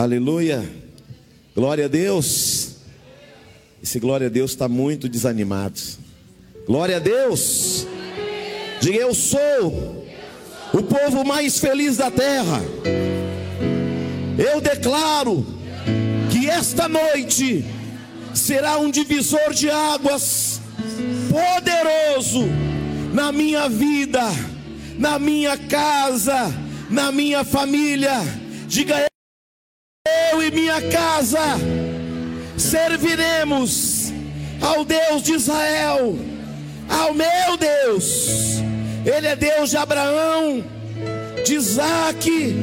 Aleluia. Glória a Deus. Esse glória a Deus está muito desanimado. Glória a Deus. Diga eu sou o povo mais feliz da terra. Eu declaro que esta noite será um divisor de águas poderoso na minha vida, na minha casa, na minha família. Diga minha casa serviremos ao Deus de Israel, ao meu Deus. Ele é Deus de Abraão, de Isaac,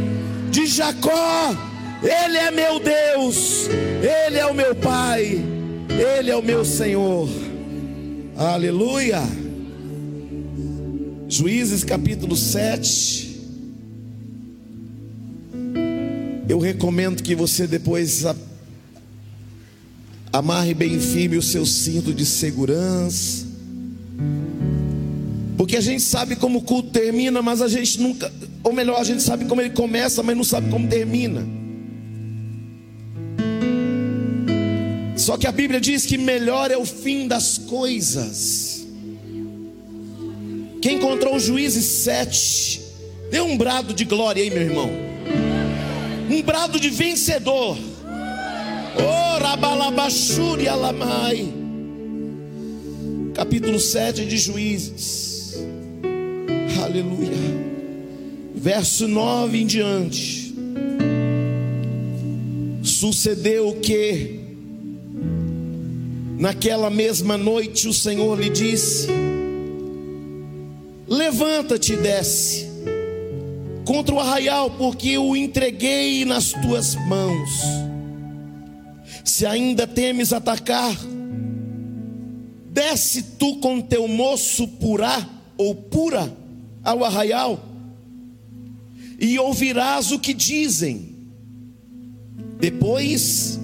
de Jacó. Ele é meu Deus, Ele é o meu Pai, Ele é o meu Senhor. Aleluia. Juízes capítulo 7. Eu recomendo que você depois amarre bem firme o seu cinto de segurança. Porque a gente sabe como o culto termina, mas a gente nunca, ou melhor, a gente sabe como ele começa, mas não sabe como termina. Só que a Bíblia diz que melhor é o fim das coisas. Quem encontrou o juízes 7, dê um brado de glória aí, meu irmão um brado de vencedor. Oh, Rabalabashuri Alamai. Capítulo 7 de Juízes. Aleluia. Verso 9 em diante. Sucedeu que naquela mesma noite o Senhor lhe disse: Levanta-te e desce contra o arraial, porque o entreguei nas tuas mãos. Se ainda temes atacar, desce tu com teu moço purá ou pura ao arraial, e ouvirás o que dizem. Depois,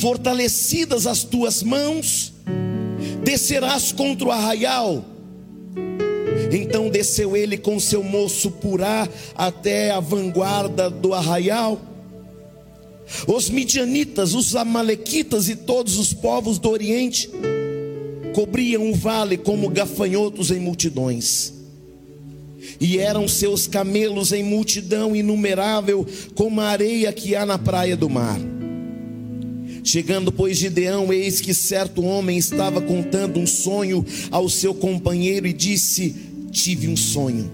fortalecidas as tuas mãos, descerás contra o arraial então desceu ele com seu moço purá até a vanguarda do arraial. Os midianitas, os amalequitas e todos os povos do Oriente cobriam o vale como gafanhotos em multidões. E eram seus camelos em multidão inumerável, como a areia que há na praia do mar. Chegando, pois, Gideão, eis que certo homem estava contando um sonho ao seu companheiro e disse: tive um sonho.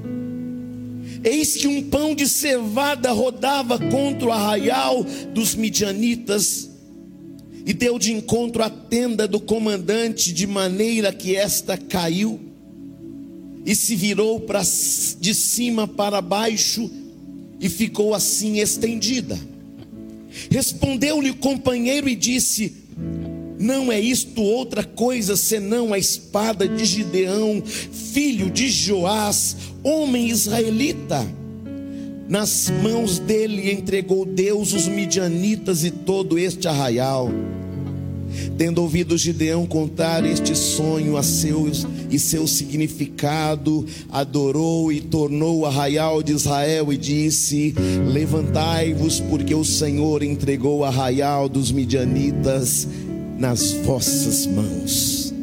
Eis que um pão de cevada rodava contra o arraial dos midianitas e deu de encontro à tenda do comandante, de maneira que esta caiu e se virou para de cima para baixo e ficou assim estendida. Respondeu-lhe o companheiro e disse: não é isto outra coisa senão a espada de Gideão, filho de Joás, homem israelita. Nas mãos dele entregou Deus os midianitas e todo este arraial. Tendo ouvido Gideão contar este sonho a seus e seu significado, adorou e tornou o arraial de Israel e disse: Levantai-vos, porque o Senhor entregou o arraial dos midianitas nas vossas mãos.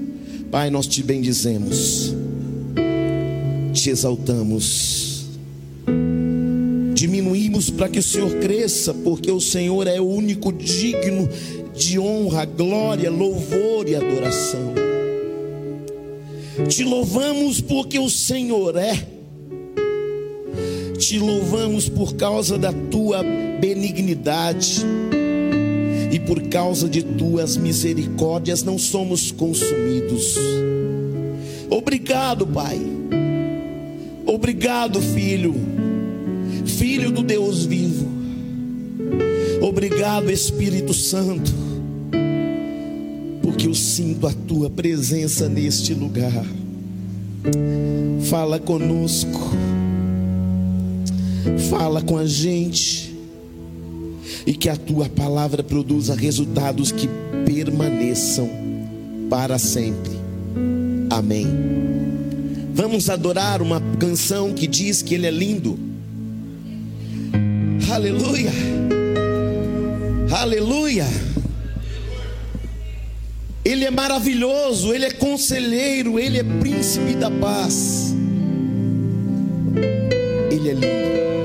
Pai, nós te bendizemos, te exaltamos, diminuímos para que o Senhor cresça, porque o Senhor é o único digno de honra, glória, louvor e adoração. Te louvamos porque o Senhor é. Te louvamos por causa da tua benignidade e por causa de tuas misericórdias não somos consumidos. Obrigado, Pai. Obrigado, Filho, Filho do Deus vivo. Obrigado, Espírito Santo, porque eu sinto a tua presença neste lugar. Fala conosco, fala com a gente e que a tua palavra produza resultados que permaneçam para sempre. Amém. Vamos adorar uma canção que diz que Ele é lindo. Aleluia. Aleluia. Ele é maravilhoso, ele é conselheiro, ele é príncipe da paz. Ele é lindo.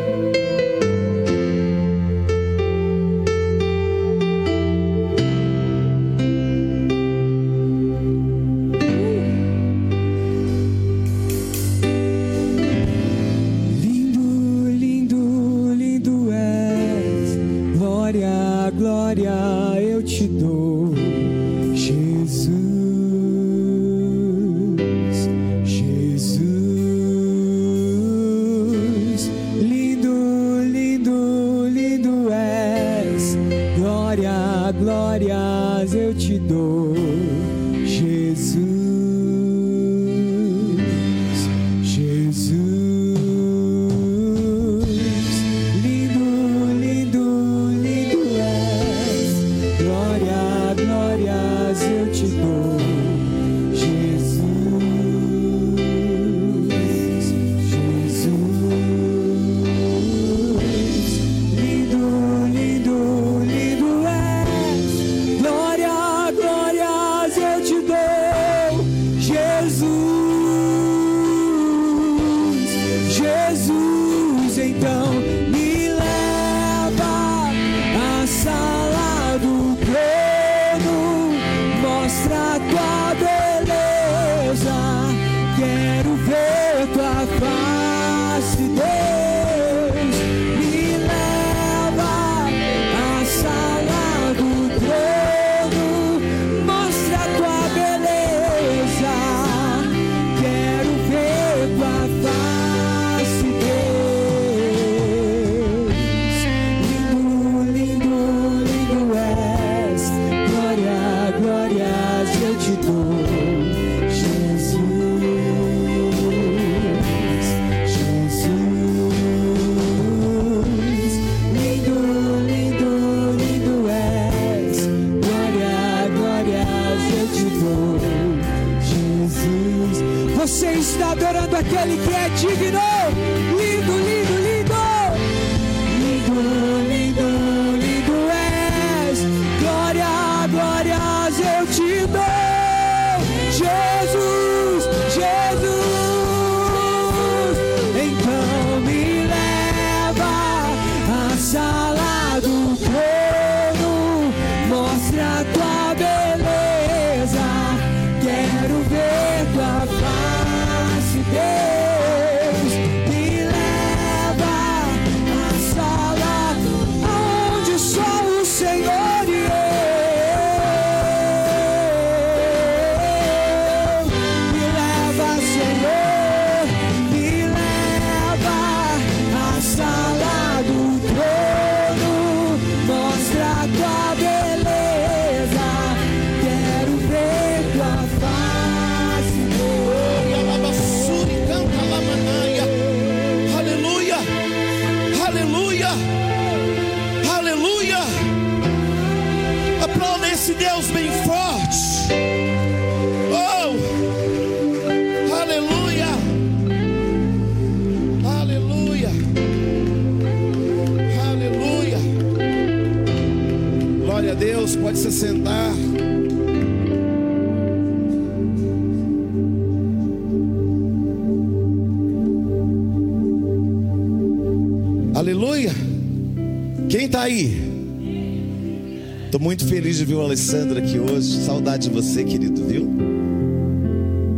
Muito feliz de ver o Alessandro aqui hoje. Saudade de você, querido, viu?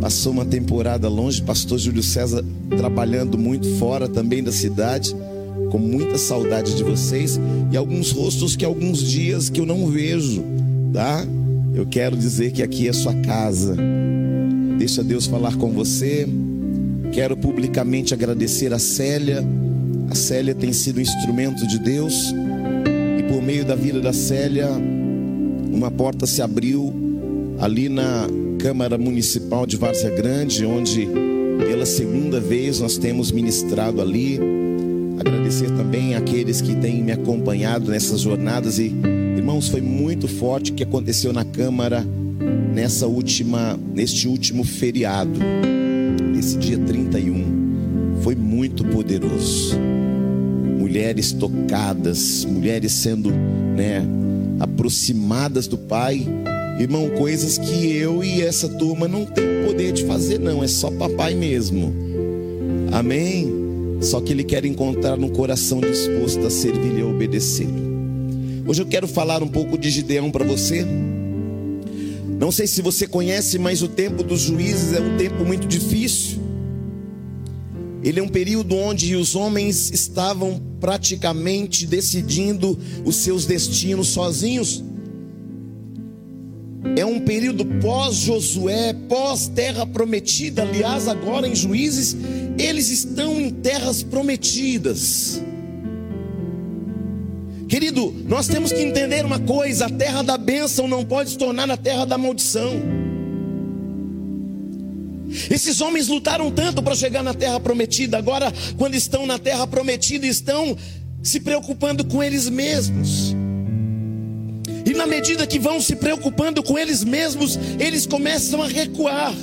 Passou uma temporada longe, pastor Júlio César trabalhando muito fora também da cidade, com muita saudade de vocês e alguns rostos que alguns dias que eu não vejo, tá? Eu quero dizer que aqui é sua casa. Deixa Deus falar com você. Quero publicamente agradecer a Célia. A Célia tem sido instrumento de Deus e por meio da vida da Célia, uma porta se abriu ali na Câmara Municipal de Várzea Grande, onde pela segunda vez nós temos ministrado ali. Agradecer também àqueles que têm me acompanhado nessas jornadas e irmãos, foi muito forte o que aconteceu na Câmara nessa última neste último feriado, nesse dia 31. Foi muito poderoso mulheres tocadas, mulheres sendo, né, aproximadas do Pai. Irmão, coisas que eu e essa turma não tem poder de fazer, não, é só papai mesmo. Amém? Só que Ele quer encontrar um coração disposto a servir e a obedecer. Hoje eu quero falar um pouco de Gideão para você. Não sei se você conhece, mas o tempo dos juízes é um tempo muito difícil. Ele é um período onde os homens estavam praticamente decidindo os seus destinos sozinhos. É um período pós-Josué, pós-terra prometida. Aliás, agora em Juízes, eles estão em terras prometidas. Querido, nós temos que entender uma coisa: a terra da bênção não pode se tornar a terra da maldição. Esses homens lutaram tanto para chegar na terra prometida, agora, quando estão na terra prometida, estão se preocupando com eles mesmos. E na medida que vão se preocupando com eles mesmos, eles começam a recuar.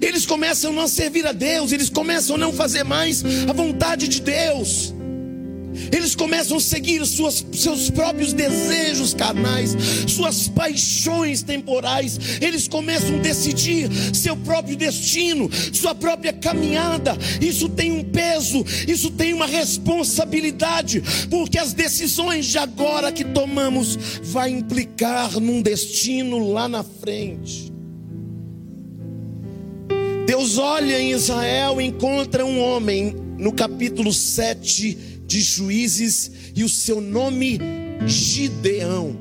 Eles começam a não servir a Deus, eles começam a não fazer mais a vontade de Deus. Eles começam a seguir suas, seus próprios desejos carnais, suas paixões temporais. Eles começam a decidir seu próprio destino, sua própria caminhada. Isso tem um peso, isso tem uma responsabilidade, porque as decisões de agora que tomamos vai implicar num destino lá na frente. Deus olha em Israel e encontra um homem no capítulo 7 de juízes e o seu nome Gideão.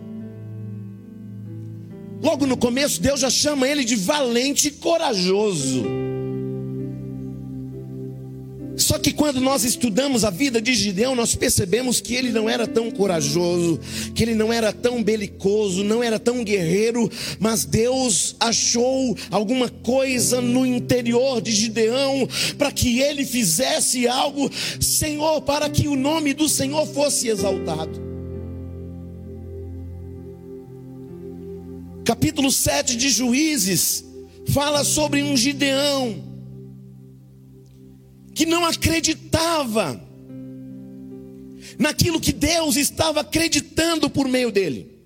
Logo no começo, Deus já chama ele de valente e corajoso. Só que quando nós estudamos a vida de Gideão, nós percebemos que ele não era tão corajoso, que ele não era tão belicoso, não era tão guerreiro, mas Deus achou alguma coisa no interior de Gideão para que ele fizesse algo, Senhor, para que o nome do Senhor fosse exaltado. Capítulo 7 de Juízes fala sobre um Gideão que não acreditava naquilo que Deus estava acreditando por meio dele.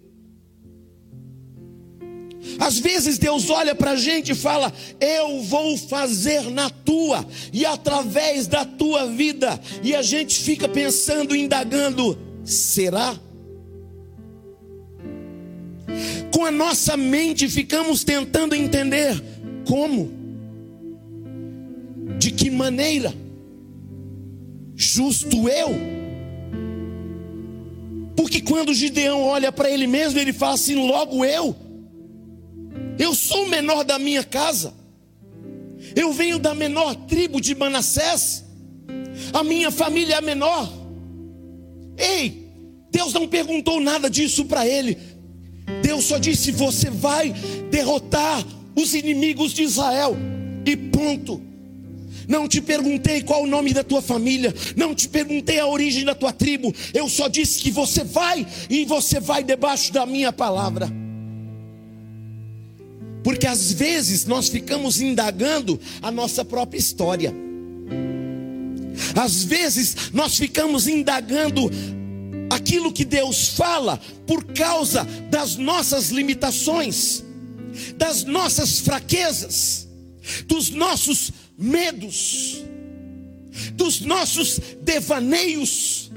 Às vezes Deus olha para a gente e fala: Eu vou fazer na tua e através da tua vida, e a gente fica pensando, indagando: será? Com a nossa mente ficamos tentando entender como, de que maneira justo eu? Porque quando Gideão olha para ele mesmo, ele fala assim: logo eu, eu sou o menor da minha casa, eu venho da menor tribo de Manassés, a minha família é a menor. Ei, Deus não perguntou nada disso para ele, Deus só disse: você vai derrotar os inimigos de Israel, e ponto. Não te perguntei qual o nome da tua família, não te perguntei a origem da tua tribo, eu só disse que você vai e você vai debaixo da minha palavra. Porque às vezes nós ficamos indagando a nossa própria história. Às vezes nós ficamos indagando aquilo que Deus fala por causa das nossas limitações, das nossas fraquezas, dos nossos medos, dos nossos devaneios.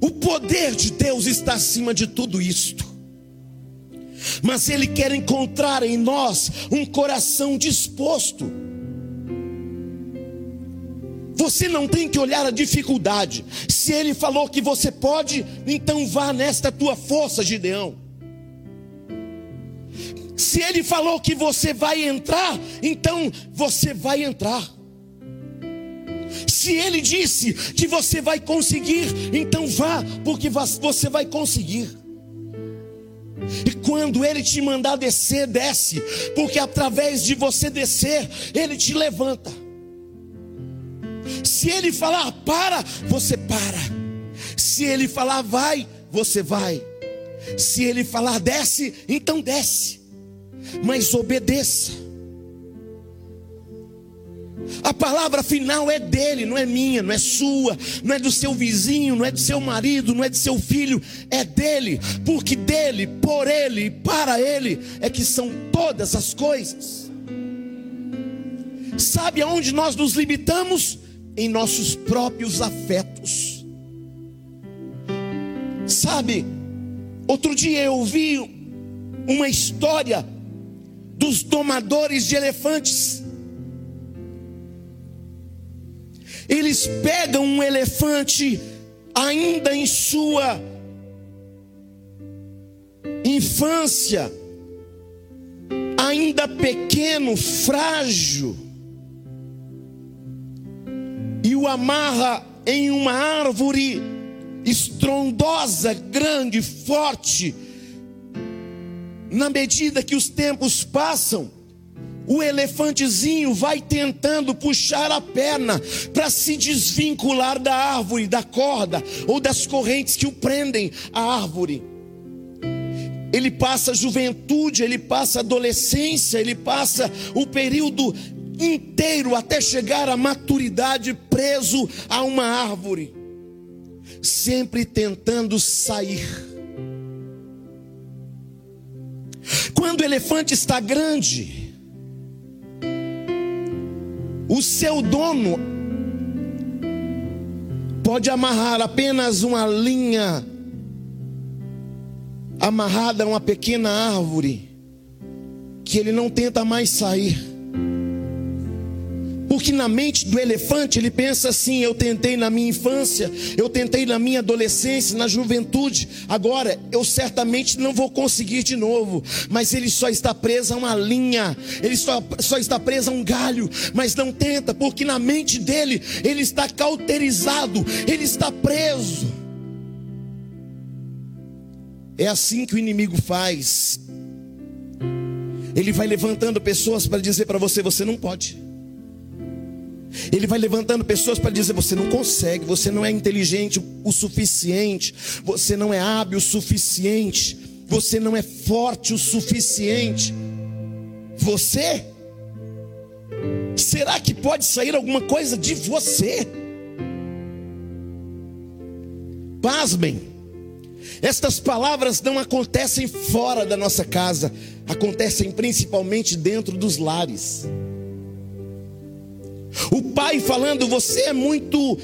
O poder de Deus está acima de tudo isto. Mas Ele quer encontrar em nós um coração disposto. Você não tem que olhar a dificuldade. Se Ele falou que você pode, então vá nesta tua força, Gideão. Se ele falou que você vai entrar, então você vai entrar. Se ele disse que você vai conseguir, então vá, porque você vai conseguir. E quando ele te mandar descer, desce, porque através de você descer, ele te levanta. Se ele falar para, você para. Se ele falar vai, você vai. Se ele falar desce, então desce mas obedeça. A palavra final é dele, não é minha, não é sua, não é do seu vizinho, não é do seu marido, não é do seu filho, é dele, porque dele, por ele e para ele é que são todas as coisas. Sabe aonde nós nos limitamos? Em nossos próprios afetos. Sabe, outro dia eu ouvi uma história dos domadores de elefantes. Eles pegam um elefante ainda em sua infância, ainda pequeno, frágil, e o amarra em uma árvore estrondosa, grande, forte. Na medida que os tempos passam, o elefantezinho vai tentando puxar a perna para se desvincular da árvore, da corda ou das correntes que o prendem à árvore. Ele passa a juventude, ele passa a adolescência, ele passa o período inteiro até chegar à maturidade preso a uma árvore, sempre tentando sair. Quando o elefante está grande, o seu dono pode amarrar apenas uma linha amarrada a uma pequena árvore, que ele não tenta mais sair. Porque na mente do elefante ele pensa assim: eu tentei na minha infância, eu tentei na minha adolescência, na juventude, agora eu certamente não vou conseguir de novo. Mas ele só está preso a uma linha, ele só, só está preso a um galho, mas não tenta, porque na mente dele ele está cauterizado, ele está preso. É assim que o inimigo faz. Ele vai levantando pessoas para dizer para você: você não pode. Ele vai levantando pessoas para dizer: você não consegue, você não é inteligente o suficiente, você não é hábil o suficiente, você não é forte o suficiente. Você? Será que pode sair alguma coisa de você? Pasmem, estas palavras não acontecem fora da nossa casa, acontecem principalmente dentro dos lares. O pai falando: Você é muito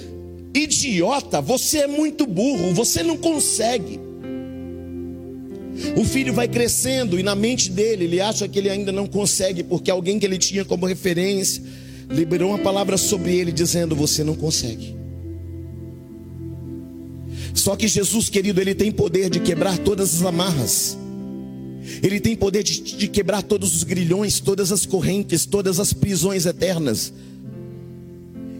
idiota, você é muito burro, você não consegue. O filho vai crescendo e na mente dele ele acha que ele ainda não consegue, porque alguém que ele tinha como referência liberou uma palavra sobre ele dizendo: Você não consegue. Só que Jesus, querido, ele tem poder de quebrar todas as amarras. Ele tem poder de, de quebrar todos os grilhões, todas as correntes, todas as prisões eternas.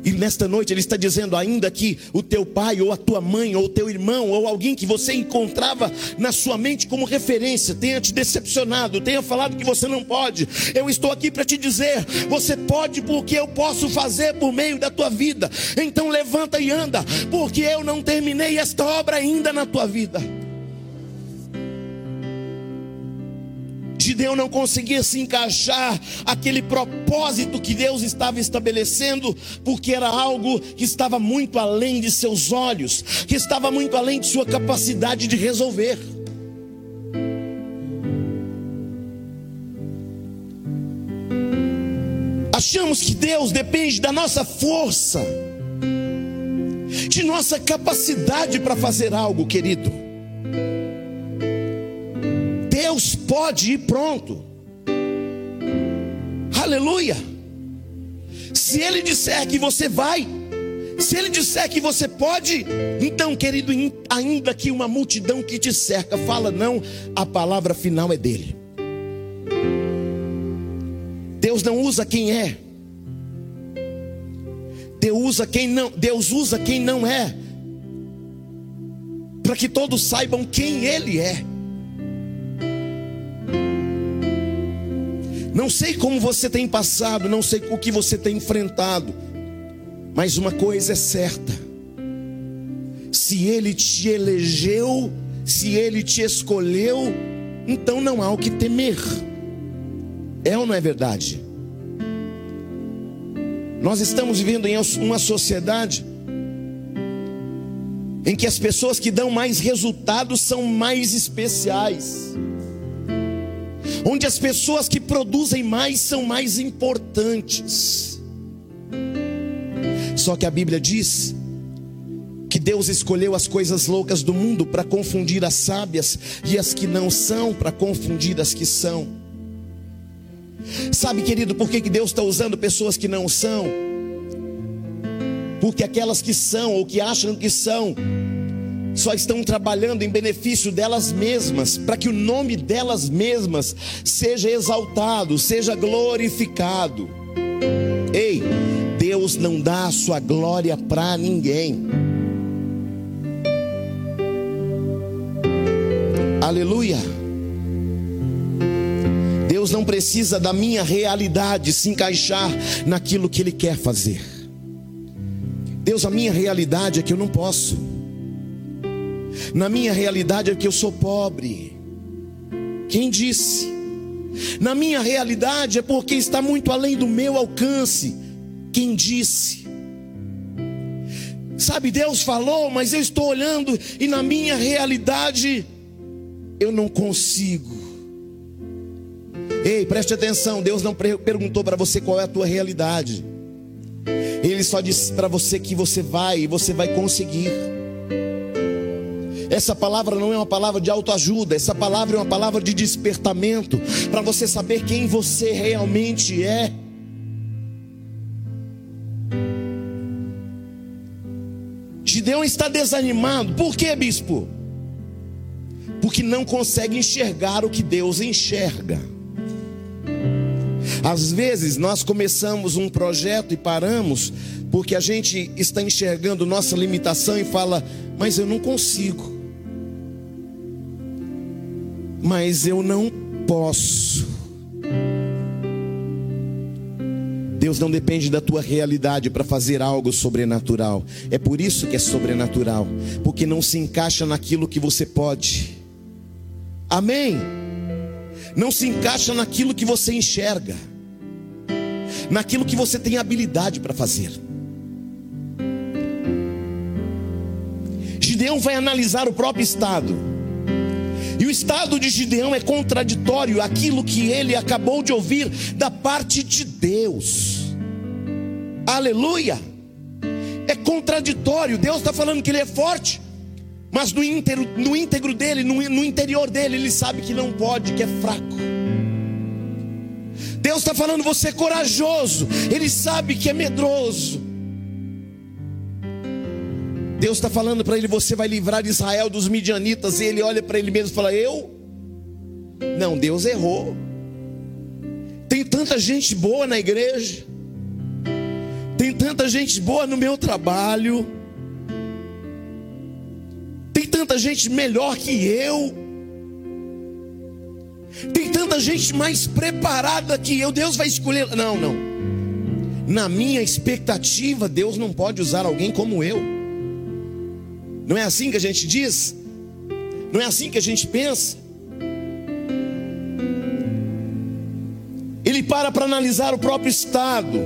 E nesta noite ele está dizendo ainda que o teu pai, ou a tua mãe, ou o teu irmão, ou alguém que você encontrava na sua mente como referência, tenha te decepcionado, tenha falado que você não pode. Eu estou aqui para te dizer: você pode porque eu posso fazer por meio da tua vida. Então levanta e anda, porque eu não terminei esta obra ainda na tua vida. Gideão não conseguia se encaixar aquele propósito que Deus estava estabelecendo, porque era algo que estava muito além de seus olhos, que estava muito além de sua capacidade de resolver. Achamos que Deus depende da nossa força, de nossa capacidade para fazer algo, querido. Deus pode ir pronto. Aleluia. Se Ele disser que você vai, se Ele disser que você pode, então, querido, ainda que uma multidão que te cerca fala não, a palavra final é dele. Deus não usa quem é. Deus usa quem não, Deus usa quem não é. Para que todos saibam quem ele é. Não sei como você tem passado, não sei o que você tem enfrentado, mas uma coisa é certa: se Ele te elegeu, se Ele te escolheu, então não há o que temer. É ou não é verdade? Nós estamos vivendo em uma sociedade em que as pessoas que dão mais resultados são mais especiais, onde as pessoas que produzem mais são mais importantes. Só que a Bíblia diz que Deus escolheu as coisas loucas do mundo para confundir as sábias e as que não são para confundir as que são. Sabe, querido, por que, Deus está usando pessoas que não são? Porque aquelas que são ou que acham que são, só estão trabalhando em benefício delas mesmas, para que o nome delas mesmas seja exaltado, seja glorificado. Ei, Deus não dá a sua glória para ninguém. Aleluia. Deus não precisa da minha realidade se encaixar naquilo que Ele quer fazer. Deus, a minha realidade é que eu não posso. Na minha realidade é que eu sou pobre. Quem disse? Na minha realidade é porque está muito além do meu alcance. Quem disse? Sabe, Deus falou, mas eu estou olhando e na minha realidade eu não consigo. Ei, preste atenção, Deus não perguntou para você qual é a tua realidade. Ele só disse para você que você vai e você vai conseguir. Essa palavra não é uma palavra de autoajuda, essa palavra é uma palavra de despertamento para você saber quem você realmente é. Gideão está desanimado, por que, bispo? Porque não consegue enxergar o que Deus enxerga. Às vezes nós começamos um projeto e paramos porque a gente está enxergando nossa limitação e fala: Mas eu não consigo. Mas eu não posso. Deus não depende da tua realidade para fazer algo sobrenatural. É por isso que é sobrenatural, porque não se encaixa naquilo que você pode. Amém. Não se encaixa naquilo que você enxerga naquilo que você tem habilidade para fazer. Gideão vai analisar o próprio estado. E o estado de Gideão é contraditório àquilo que ele acabou de ouvir da parte de Deus. Aleluia! É contraditório. Deus está falando que ele é forte, mas no íntegro, no íntegro dele, no, no interior dele, ele sabe que não pode, que é fraco. Deus está falando, você é corajoso, Ele sabe que é medroso. Deus está falando para ele, você vai livrar Israel dos midianitas, e ele olha para ele mesmo e fala: Eu? Não, Deus errou. Tem tanta gente boa na igreja, tem tanta gente boa no meu trabalho, tem tanta gente melhor que eu. Tem tanta gente mais preparada que eu, Deus vai escolher. Não, não. Na minha expectativa, Deus não pode usar alguém como eu. Não é assim que a gente diz? Não é assim que a gente pensa? Ele para para analisar o próprio estado,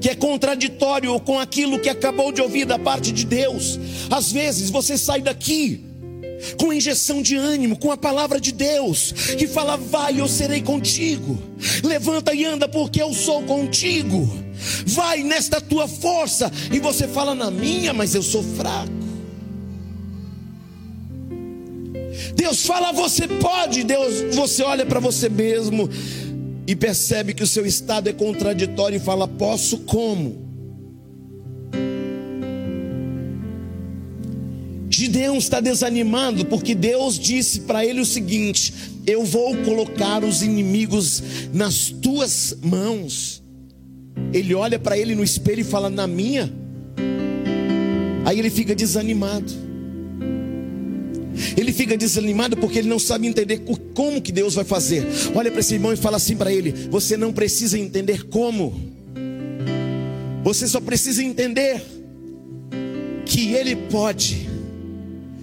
que é contraditório com aquilo que acabou de ouvir da parte de Deus. Às vezes você sai daqui com injeção de ânimo, com a palavra de Deus, que fala: Vai, eu serei contigo. Levanta e anda, porque eu sou contigo. Vai nesta tua força. E você fala: Na minha, mas eu sou fraco. Deus fala: Você pode. Deus, você olha para você mesmo e percebe que o seu estado é contraditório e fala: Posso como? Gideão está desanimado porque Deus disse para ele o seguinte: Eu vou colocar os inimigos nas tuas mãos. Ele olha para ele no espelho e fala: Na minha. Aí ele fica desanimado. Ele fica desanimado porque ele não sabe entender como que Deus vai fazer. Olha para esse irmão e fala assim para ele: Você não precisa entender como. Você só precisa entender que Ele pode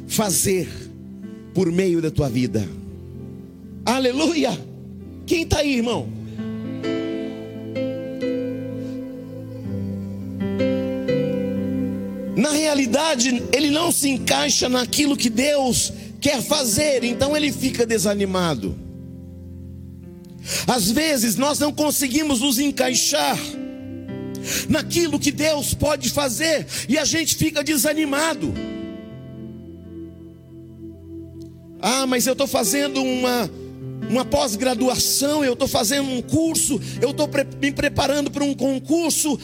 fazer por meio da tua vida. Aleluia! Quem está aí, irmão? Realidade, ele não se encaixa naquilo que Deus quer fazer, então ele fica desanimado. Às vezes nós não conseguimos nos encaixar naquilo que Deus pode fazer e a gente fica desanimado. Ah, mas eu estou fazendo uma, uma pós-graduação, eu estou fazendo um curso, eu estou pre me preparando para um concurso,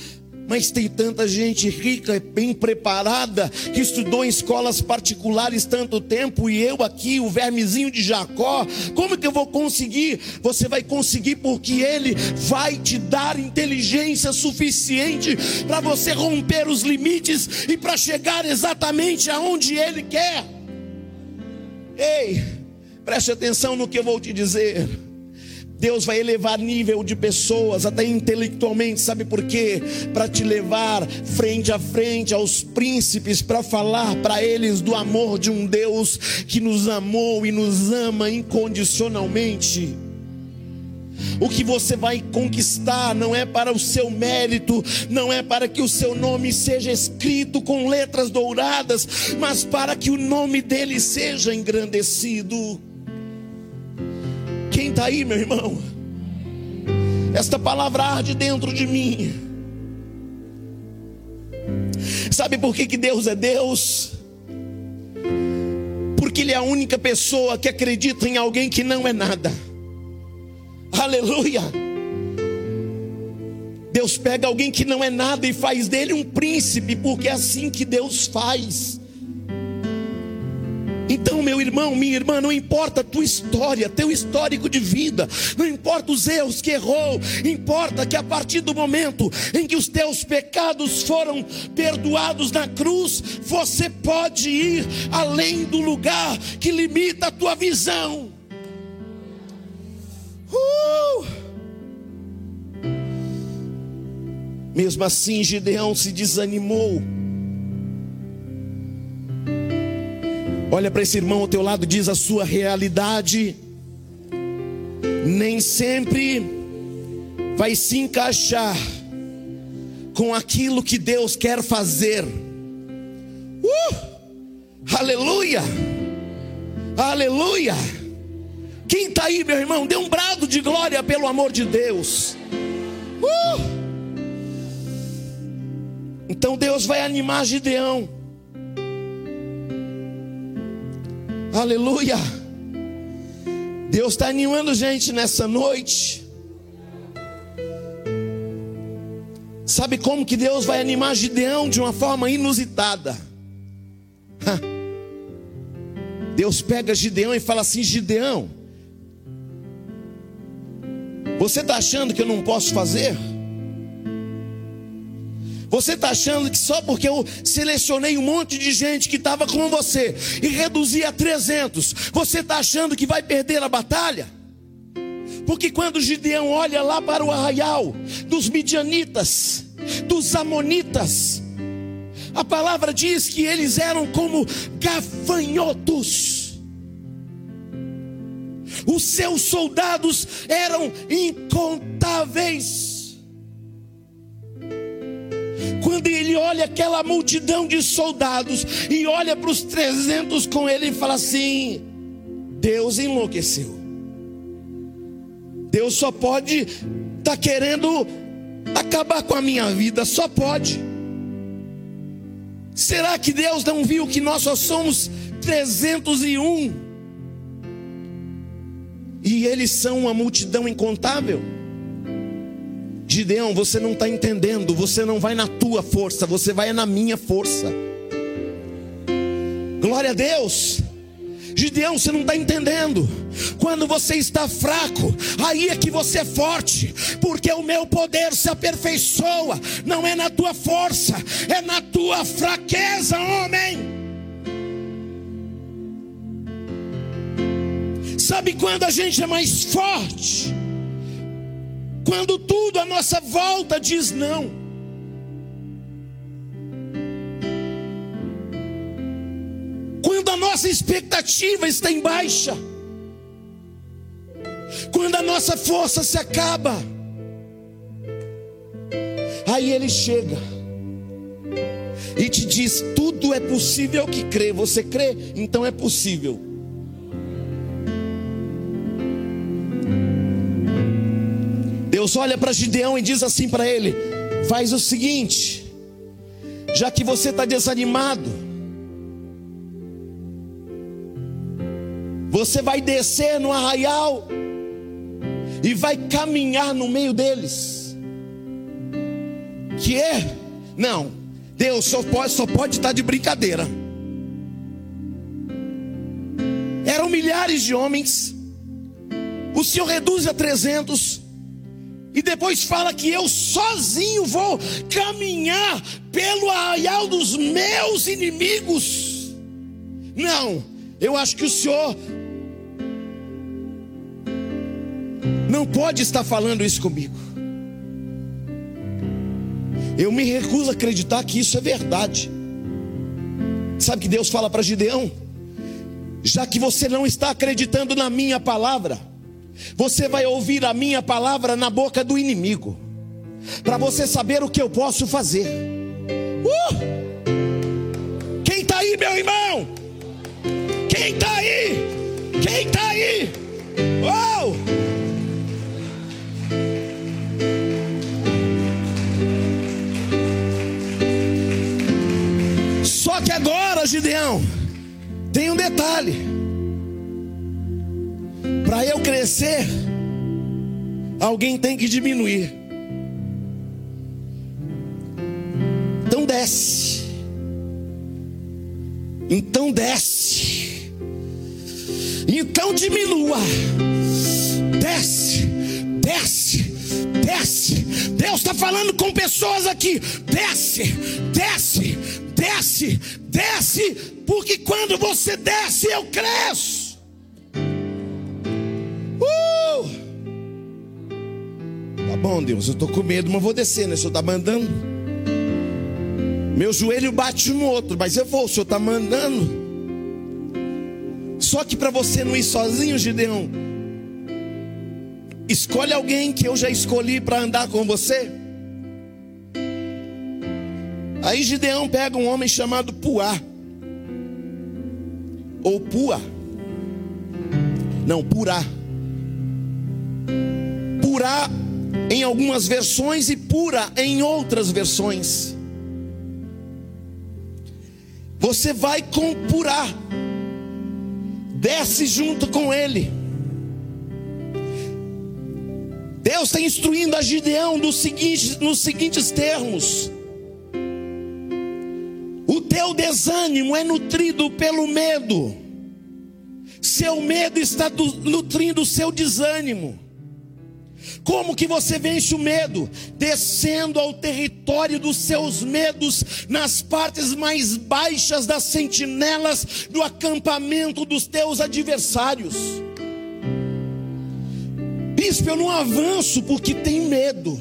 mas tem tanta gente rica, bem preparada, que estudou em escolas particulares tanto tempo, e eu aqui, o vermezinho de Jacó, como que eu vou conseguir? Você vai conseguir porque Ele vai te dar inteligência suficiente para você romper os limites e para chegar exatamente aonde Ele quer. Ei, preste atenção no que eu vou te dizer. Deus vai elevar nível de pessoas, até intelectualmente, sabe por quê? Para te levar frente a frente aos príncipes, para falar para eles do amor de um Deus que nos amou e nos ama incondicionalmente. O que você vai conquistar não é para o seu mérito, não é para que o seu nome seja escrito com letras douradas, mas para que o nome dele seja engrandecido. Quem está aí, meu irmão? Esta palavra arde dentro de mim. Sabe por que, que Deus é Deus? Porque Ele é a única pessoa que acredita em alguém que não é nada. Aleluia. Deus pega alguém que não é nada e faz dele um príncipe, porque é assim que Deus faz. Então, meu irmão, minha irmã, não importa a tua história, teu histórico de vida, não importa os erros que errou, importa que a partir do momento em que os teus pecados foram perdoados na cruz, você pode ir além do lugar que limita a tua visão. Uh! Mesmo assim, Gideão se desanimou. Olha para esse irmão ao teu lado, diz a sua realidade nem sempre vai se encaixar com aquilo que Deus quer fazer. Uh! Aleluia! Aleluia! Quem está aí, meu irmão? Dê um brado de glória pelo amor de Deus. Uh! Então Deus vai animar Gideão. Aleluia. Deus está animando gente nessa noite. Sabe como que Deus vai animar Gideão de uma forma inusitada? Deus pega Gideão e fala assim: Gideão, você está achando que eu não posso fazer? Você está achando que só porque eu selecionei um monte de gente que estava com você e reduzi a 300, você está achando que vai perder a batalha? Porque quando Gideão olha lá para o arraial dos midianitas, dos amonitas, a palavra diz que eles eram como gafanhotos. Os seus soldados eram incontáveis. Quando ele olha aquela multidão de soldados e olha para os 300 com ele e fala assim: Deus enlouqueceu. Deus só pode estar tá querendo acabar com a minha vida, só pode. Será que Deus não viu que nós só somos 301? E eles são uma multidão incontável? Gideão, você não está entendendo, você não vai na tua força, você vai na minha força. Glória a Deus. Gideão, você não está entendendo. Quando você está fraco, aí é que você é forte, porque o meu poder se aperfeiçoa, não é na tua força, é na tua fraqueza, homem. Sabe quando a gente é mais forte? Quando tudo à nossa volta diz não. Quando a nossa expectativa está em baixa. Quando a nossa força se acaba. Aí ele chega. e te diz: tudo é possível que crê. Você crê? Então é possível. Deus olha para Gideão e diz assim para ele: faz o seguinte, já que você está desanimado, você vai descer no arraial e vai caminhar no meio deles. Que é? Não, Deus só pode, só pode estar de brincadeira. Eram milhares de homens, o Senhor reduz a 300, e depois fala que eu sozinho vou caminhar pelo arraial dos meus inimigos. Não, eu acho que o Senhor não pode estar falando isso comigo. Eu me recuso a acreditar que isso é verdade. Sabe que Deus fala para Gideão? Já que você não está acreditando na minha palavra, você vai ouvir a minha palavra na boca do inimigo, para você saber o que eu posso fazer. Uh! Quem está aí, meu irmão? Quem está aí? Quem está aí? Oh! Só que agora, Gideão, tem um detalhe. Para eu crescer, alguém tem que diminuir. Então desce. Então desce. Então diminua. Desce. Desce. Desce. Deus está falando com pessoas aqui. Desce. Desce desce, desce, porque quando você desce, eu cresço. Bom, Deus, eu estou com medo, mas vou descer, né? O senhor está mandando. Meu joelho bate no outro, mas eu vou, o senhor está mandando. Só que para você não ir sozinho, Gideão, escolhe alguém que eu já escolhi para andar com você. Aí Gideão pega um homem chamado Puá. Ou Pua. Não, Purá. Purá em algumas versões e Pura em outras versões. Você vai com Purá. Desce junto com ele. Deus está instruindo a Gideão nos seguintes, nos seguintes termos teu desânimo é nutrido pelo medo. Seu medo está nutrindo o seu desânimo. Como que você vence o medo? Descendo ao território dos seus medos, nas partes mais baixas das sentinelas do acampamento dos teus adversários. Bispo, eu não avanço porque tem medo.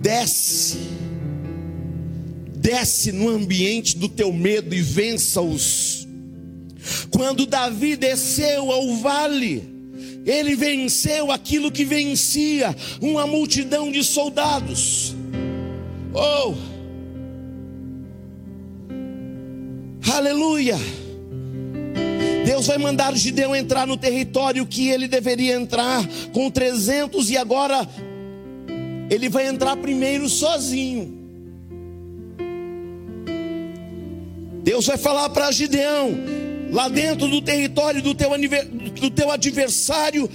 Desce desce no ambiente do teu medo e vença-os. Quando Davi desceu ao vale, ele venceu aquilo que vencia uma multidão de soldados. Oh! Aleluia! Deus vai mandar Gideão entrar no território que ele deveria entrar com 300 e agora ele vai entrar primeiro sozinho. Deus vai falar para Gideão, lá dentro do território do teu, do teu adversário,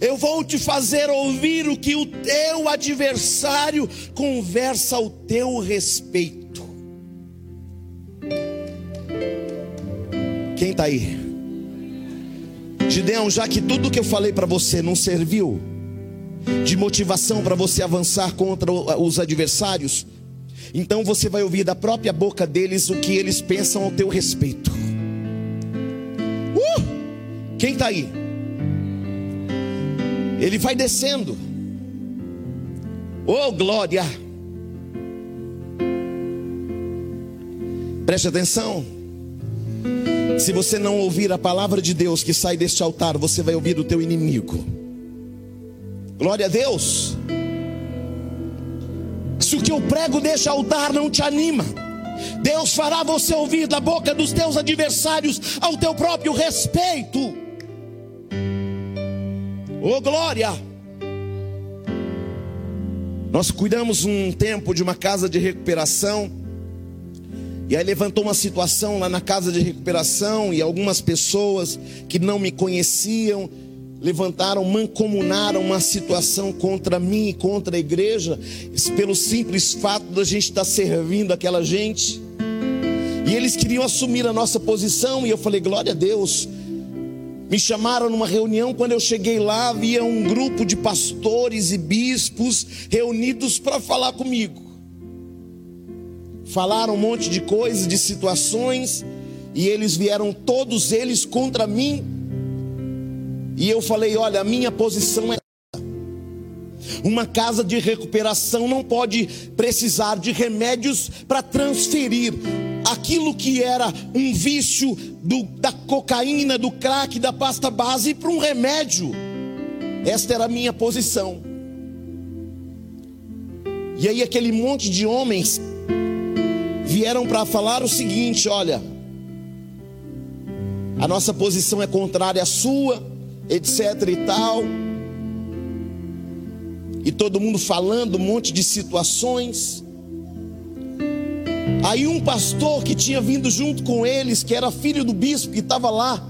eu vou te fazer ouvir o que o teu adversário conversa ao teu respeito. Quem está aí? Gideão, já que tudo que eu falei para você não serviu de motivação para você avançar contra os adversários, então você vai ouvir da própria boca deles o que eles pensam ao teu respeito. Quem está aí? Ele vai descendo. Oh, glória! Preste atenção. Se você não ouvir a palavra de Deus que sai deste altar, você vai ouvir o teu inimigo. Glória a Deus. Se o que eu prego deixa altar não te anima, Deus fará você ouvir da boca dos teus adversários ao teu próprio respeito. Oh glória! Nós cuidamos um tempo de uma casa de recuperação. E aí levantou uma situação lá na casa de recuperação e algumas pessoas que não me conheciam levantaram, mancomunaram uma situação contra mim e contra a igreja, pelo simples fato da gente estar servindo aquela gente. E eles queriam assumir a nossa posição, e eu falei: glória a Deus. Me chamaram numa reunião, quando eu cheguei lá, havia um grupo de pastores e bispos reunidos para falar comigo. Falaram um monte de coisas, de situações, e eles vieram todos eles contra mim e eu falei: olha, a minha posição é. Uma casa de recuperação não pode precisar de remédios para transferir aquilo que era um vício do, da cocaína, do crack, da pasta base para um remédio. Esta era a minha posição. E aí aquele monte de homens vieram para falar o seguinte: olha, a nossa posição é contrária à sua etc e tal. E todo mundo falando um monte de situações. Aí um pastor que tinha vindo junto com eles, que era filho do bispo que estava lá,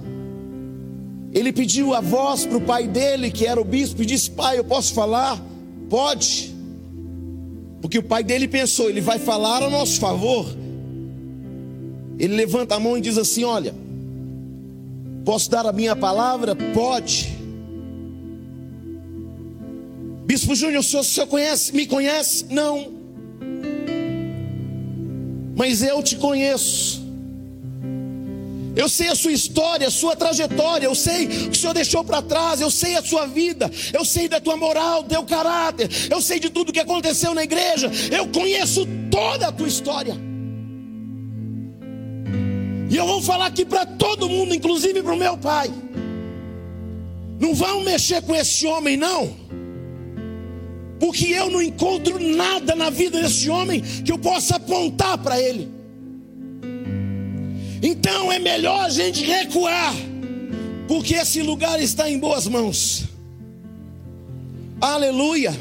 ele pediu a voz para o pai dele, que era o bispo, e disse: Pai, eu posso falar? Pode. Porque o pai dele pensou: ele vai falar a nosso favor. Ele levanta a mão e diz assim: Olha, Posso dar a minha palavra? Pode. Bispo Júnior, o senhor, o senhor conhece, me conhece? Não. Mas eu te conheço. Eu sei a sua história, a sua trajetória, eu sei o que o Senhor deixou para trás, eu sei a sua vida, eu sei da tua moral, do teu caráter, eu sei de tudo que aconteceu na igreja, eu conheço toda a tua história. E eu vou falar aqui para todo mundo, inclusive para o meu pai. Não vão mexer com esse homem, não. Porque eu não encontro nada na vida desse homem que eu possa apontar para ele. Então é melhor a gente recuar, porque esse lugar está em boas mãos. Aleluia.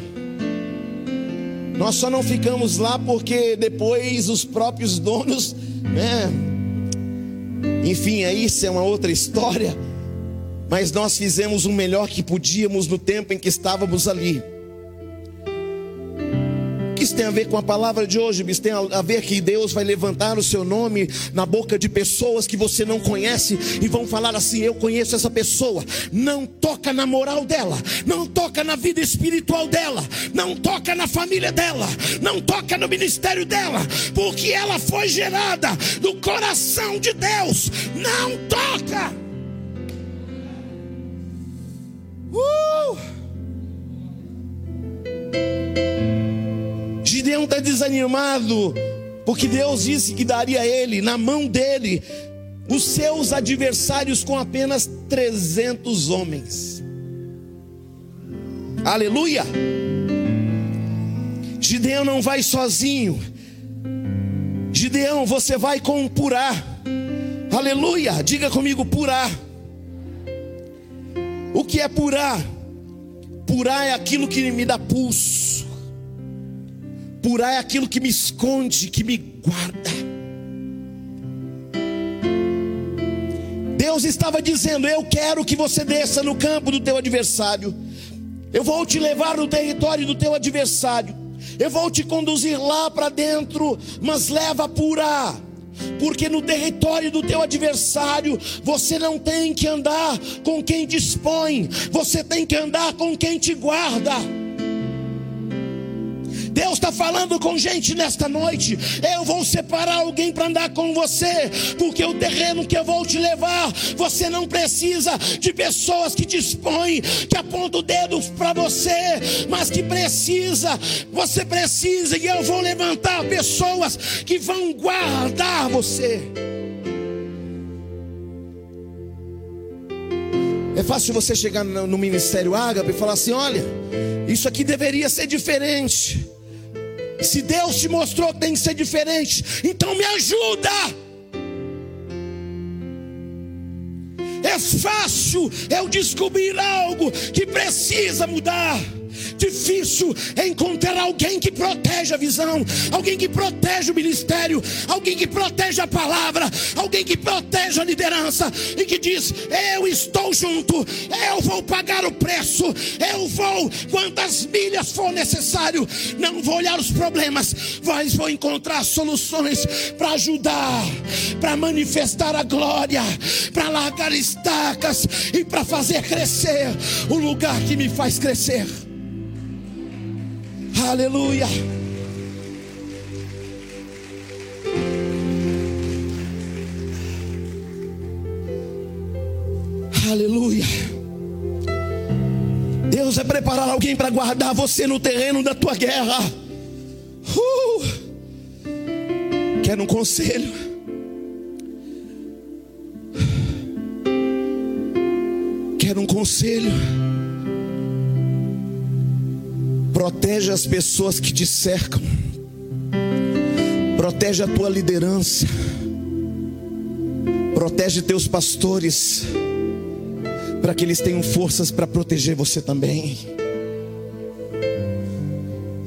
Nós só não ficamos lá porque depois os próprios donos, né, enfim, aí isso é uma outra história. Mas nós fizemos o melhor que podíamos no tempo em que estávamos ali. Isso tem a ver com a palavra de hoje? Isso tem a ver que Deus vai levantar o seu nome na boca de pessoas que você não conhece e vão falar assim: Eu conheço essa pessoa. Não toca na moral dela, não toca na vida espiritual dela, não toca na família dela, não toca no ministério dela, porque ela foi gerada do coração de Deus. Não toca. Uh! Gideão está desanimado, porque Deus disse que daria a ele, na mão dele, os seus adversários com apenas 300 homens. Aleluia! Gideão não vai sozinho. Gideão, você vai com Purá. Aleluia! Diga comigo, Purá. O que é Purá? Purá é aquilo que me dá pulso. Purá é aquilo que me esconde, que me guarda. Deus estava dizendo: Eu quero que você desça no campo do teu adversário. Eu vou te levar no território do teu adversário. Eu vou te conduzir lá para dentro, mas leva pura. Porque no território do teu adversário, você não tem que andar com quem dispõe, você tem que andar com quem te guarda. Está falando com gente nesta noite. Eu vou separar alguém para andar com você, porque o terreno que eu vou te levar, você não precisa de pessoas que dispõem, que apontam o dedo para você, mas que precisa, você precisa, e eu vou levantar pessoas que vão guardar você. É fácil você chegar no ministério Ágape e falar assim: olha, isso aqui deveria ser diferente. Se Deus te mostrou que tem que ser diferente, então me ajuda. É fácil eu descobrir algo que precisa mudar. Difícil é encontrar alguém que protege a visão, alguém que protege o ministério, alguém que protege a palavra, alguém que protege a liderança e que diz: Eu estou junto, eu vou pagar o preço, eu vou, quantas milhas for necessário, não vou olhar os problemas, mas vou encontrar soluções para ajudar, para manifestar a glória, para largar estacas e para fazer crescer o lugar que me faz crescer. Aleluia. Aleluia. Deus vai preparar alguém para guardar você no terreno da tua guerra. Uh! Um conselho? Quer um conselho? Protege as pessoas que te cercam. Protege a tua liderança. Protege teus pastores. Para que eles tenham forças para proteger você também.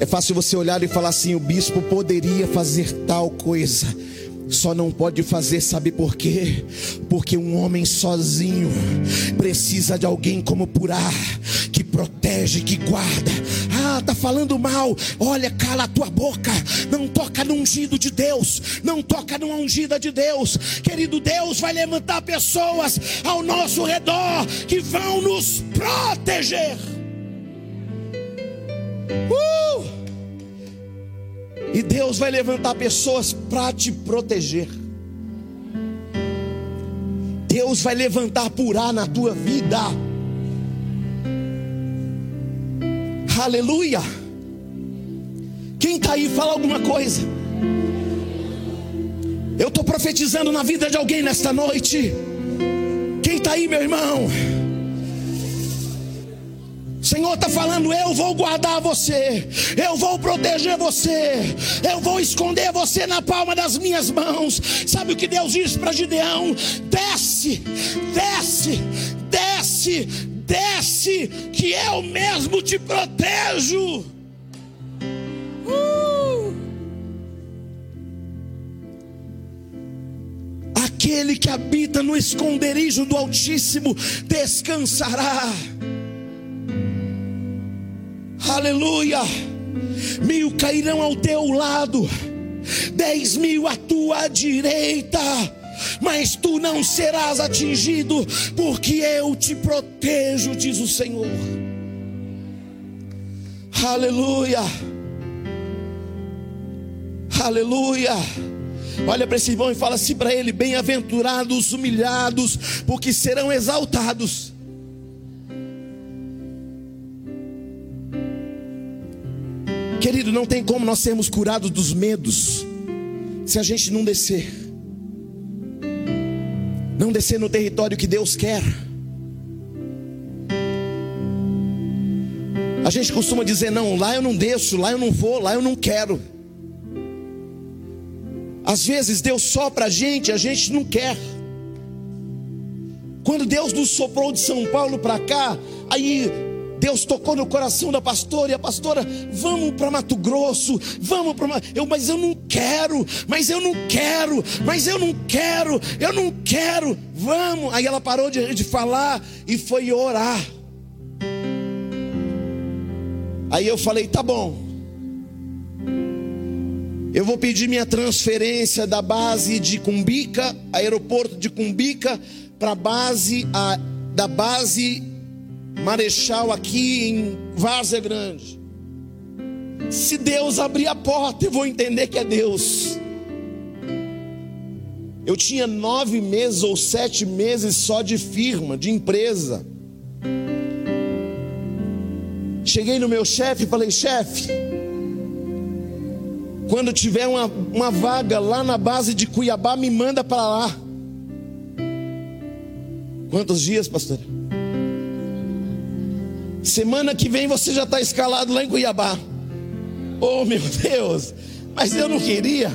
É fácil você olhar e falar assim: o bispo poderia fazer tal coisa. Só não pode fazer, sabe por quê? Porque um homem sozinho precisa de alguém como Purá, que protege, que guarda. Ah, tá falando mal. Olha, cala a tua boca. Não toca no ungido de Deus. Não toca no ungida de Deus. Querido Deus vai levantar pessoas ao nosso redor que vão nos proteger. Uh! E Deus vai levantar pessoas para te proteger. Deus vai levantar purá na tua vida. Aleluia. Quem está aí, fala alguma coisa. Eu estou profetizando na vida de alguém nesta noite. Quem está aí, meu irmão? Senhor está falando: eu vou guardar você, eu vou proteger você, eu vou esconder você na palma das minhas mãos. Sabe o que Deus disse para Gideão? Desce, desce, desce, desce, que eu mesmo te protejo. Uh! Aquele que habita no esconderijo do Altíssimo descansará. Aleluia. Mil cairão ao teu lado, dez mil à tua direita, mas tu não serás atingido, porque eu te protejo, diz o Senhor. Aleluia. Aleluia. Olha para esse irmão e fala assim para ele: Bem-aventurados humilhados, porque serão exaltados. Querido, não tem como nós sermos curados dos medos se a gente não descer. Não descer no território que Deus quer. A gente costuma dizer: não, lá eu não desço, lá eu não vou, lá eu não quero. Às vezes Deus sopra a gente, a gente não quer. Quando Deus nos soprou de São Paulo para cá, aí Deus tocou no coração da pastora e a pastora, vamos para Mato Grosso, vamos para eu, mas eu não quero, mas eu não quero, mas eu não quero, eu não quero, vamos. Aí ela parou de, de falar e foi orar. Aí eu falei, tá bom. Eu vou pedir minha transferência da base de Cumbica, aeroporto de Cumbica, para base a, da base Marechal aqui em Várzea Grande. Se Deus abrir a porta, eu vou entender que é Deus. Eu tinha nove meses ou sete meses só de firma, de empresa. Cheguei no meu chefe e falei: chefe, quando tiver uma, uma vaga lá na base de Cuiabá, me manda para lá. Quantos dias, pastor? Semana que vem você já está escalado lá em Cuiabá. Oh meu Deus, mas eu não queria.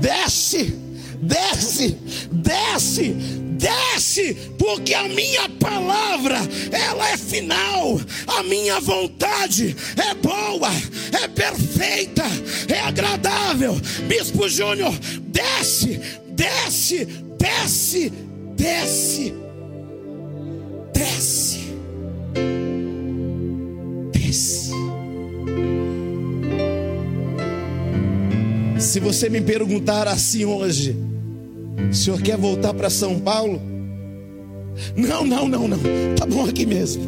Desce, desce, desce, desce, porque a minha palavra, ela é final, a minha vontade é boa, é perfeita, é agradável. Bispo Júnior, desce, desce, desce, desce, desce. Se você me perguntar assim hoje, o senhor quer voltar para São Paulo? Não, não, não, não. Tá bom aqui mesmo.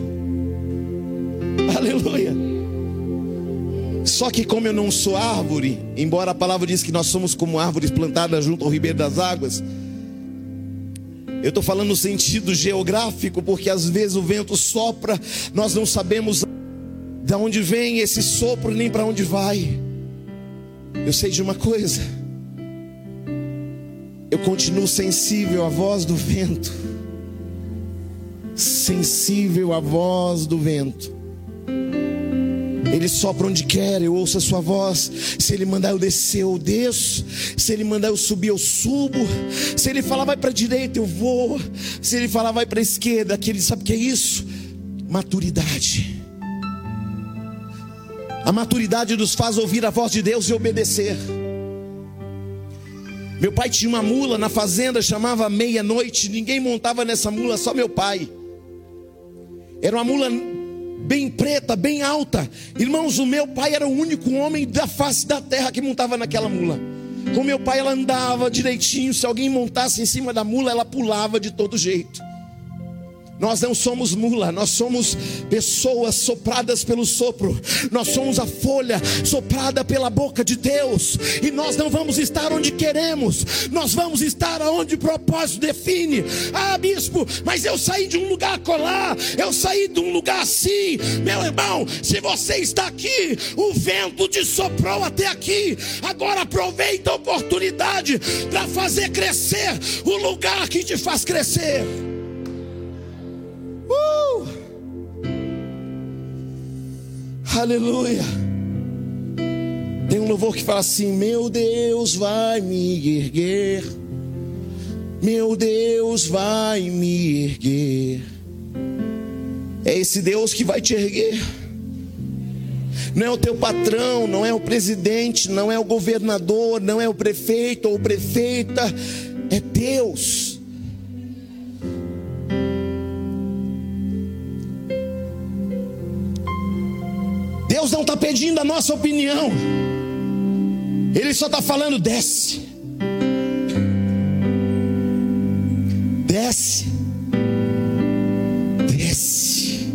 Aleluia. Só que como eu não sou árvore, embora a palavra diz que nós somos como árvores plantadas junto ao ribeiro das águas, eu estou falando no sentido geográfico, porque às vezes o vento sopra, nós não sabemos de onde vem esse sopro nem para onde vai. Eu sei de uma coisa. Eu continuo sensível à voz do vento. Sensível à voz do vento. Ele sopra onde quer, eu ouço a sua voz. Se ele mandar eu descer, eu desço. Se ele mandar eu subir, eu subo. Se ele falar vai para a direita, eu vou. Se ele falar vai para a esquerda, aquele sabe o que é isso? Maturidade. A maturidade nos faz ouvir a voz de Deus e obedecer. Meu pai tinha uma mula na fazenda, chamava meia-noite. Ninguém montava nessa mula, só meu pai. Era uma mula bem preta, bem alta. Irmãos, o meu pai era o único homem da face da terra que montava naquela mula. Com meu pai, ela andava direitinho. Se alguém montasse em cima da mula, ela pulava de todo jeito. Nós não somos mula, nós somos pessoas sopradas pelo sopro, nós somos a folha soprada pela boca de Deus, e nós não vamos estar onde queremos, nós vamos estar onde o propósito define. Ah, bispo, mas eu saí de um lugar colar, eu saí de um lugar assim, meu irmão. Se você está aqui, o vento te soprou até aqui, agora aproveita a oportunidade para fazer crescer o lugar que te faz crescer. Uh! Aleluia. Tem um louvor que fala assim: Meu Deus vai me erguer. Meu Deus vai me erguer. É esse Deus que vai te erguer. Não é o teu patrão, não é o presidente, não é o governador, não é o prefeito ou prefeita, é Deus. Deus não está pedindo a nossa opinião, Ele só está falando: desce, desce, desce,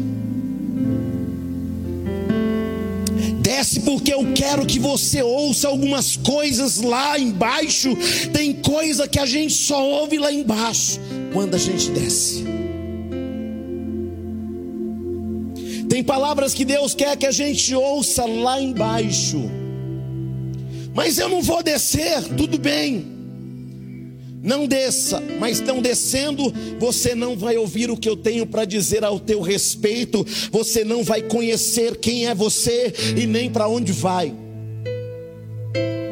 desce, porque eu quero que você ouça algumas coisas lá embaixo. Tem coisa que a gente só ouve lá embaixo quando a gente desce. Tem palavras que Deus quer que a gente ouça lá embaixo. Mas eu não vou descer, tudo bem. Não desça, mas não descendo, você não vai ouvir o que eu tenho para dizer ao teu respeito, você não vai conhecer quem é você e nem para onde vai.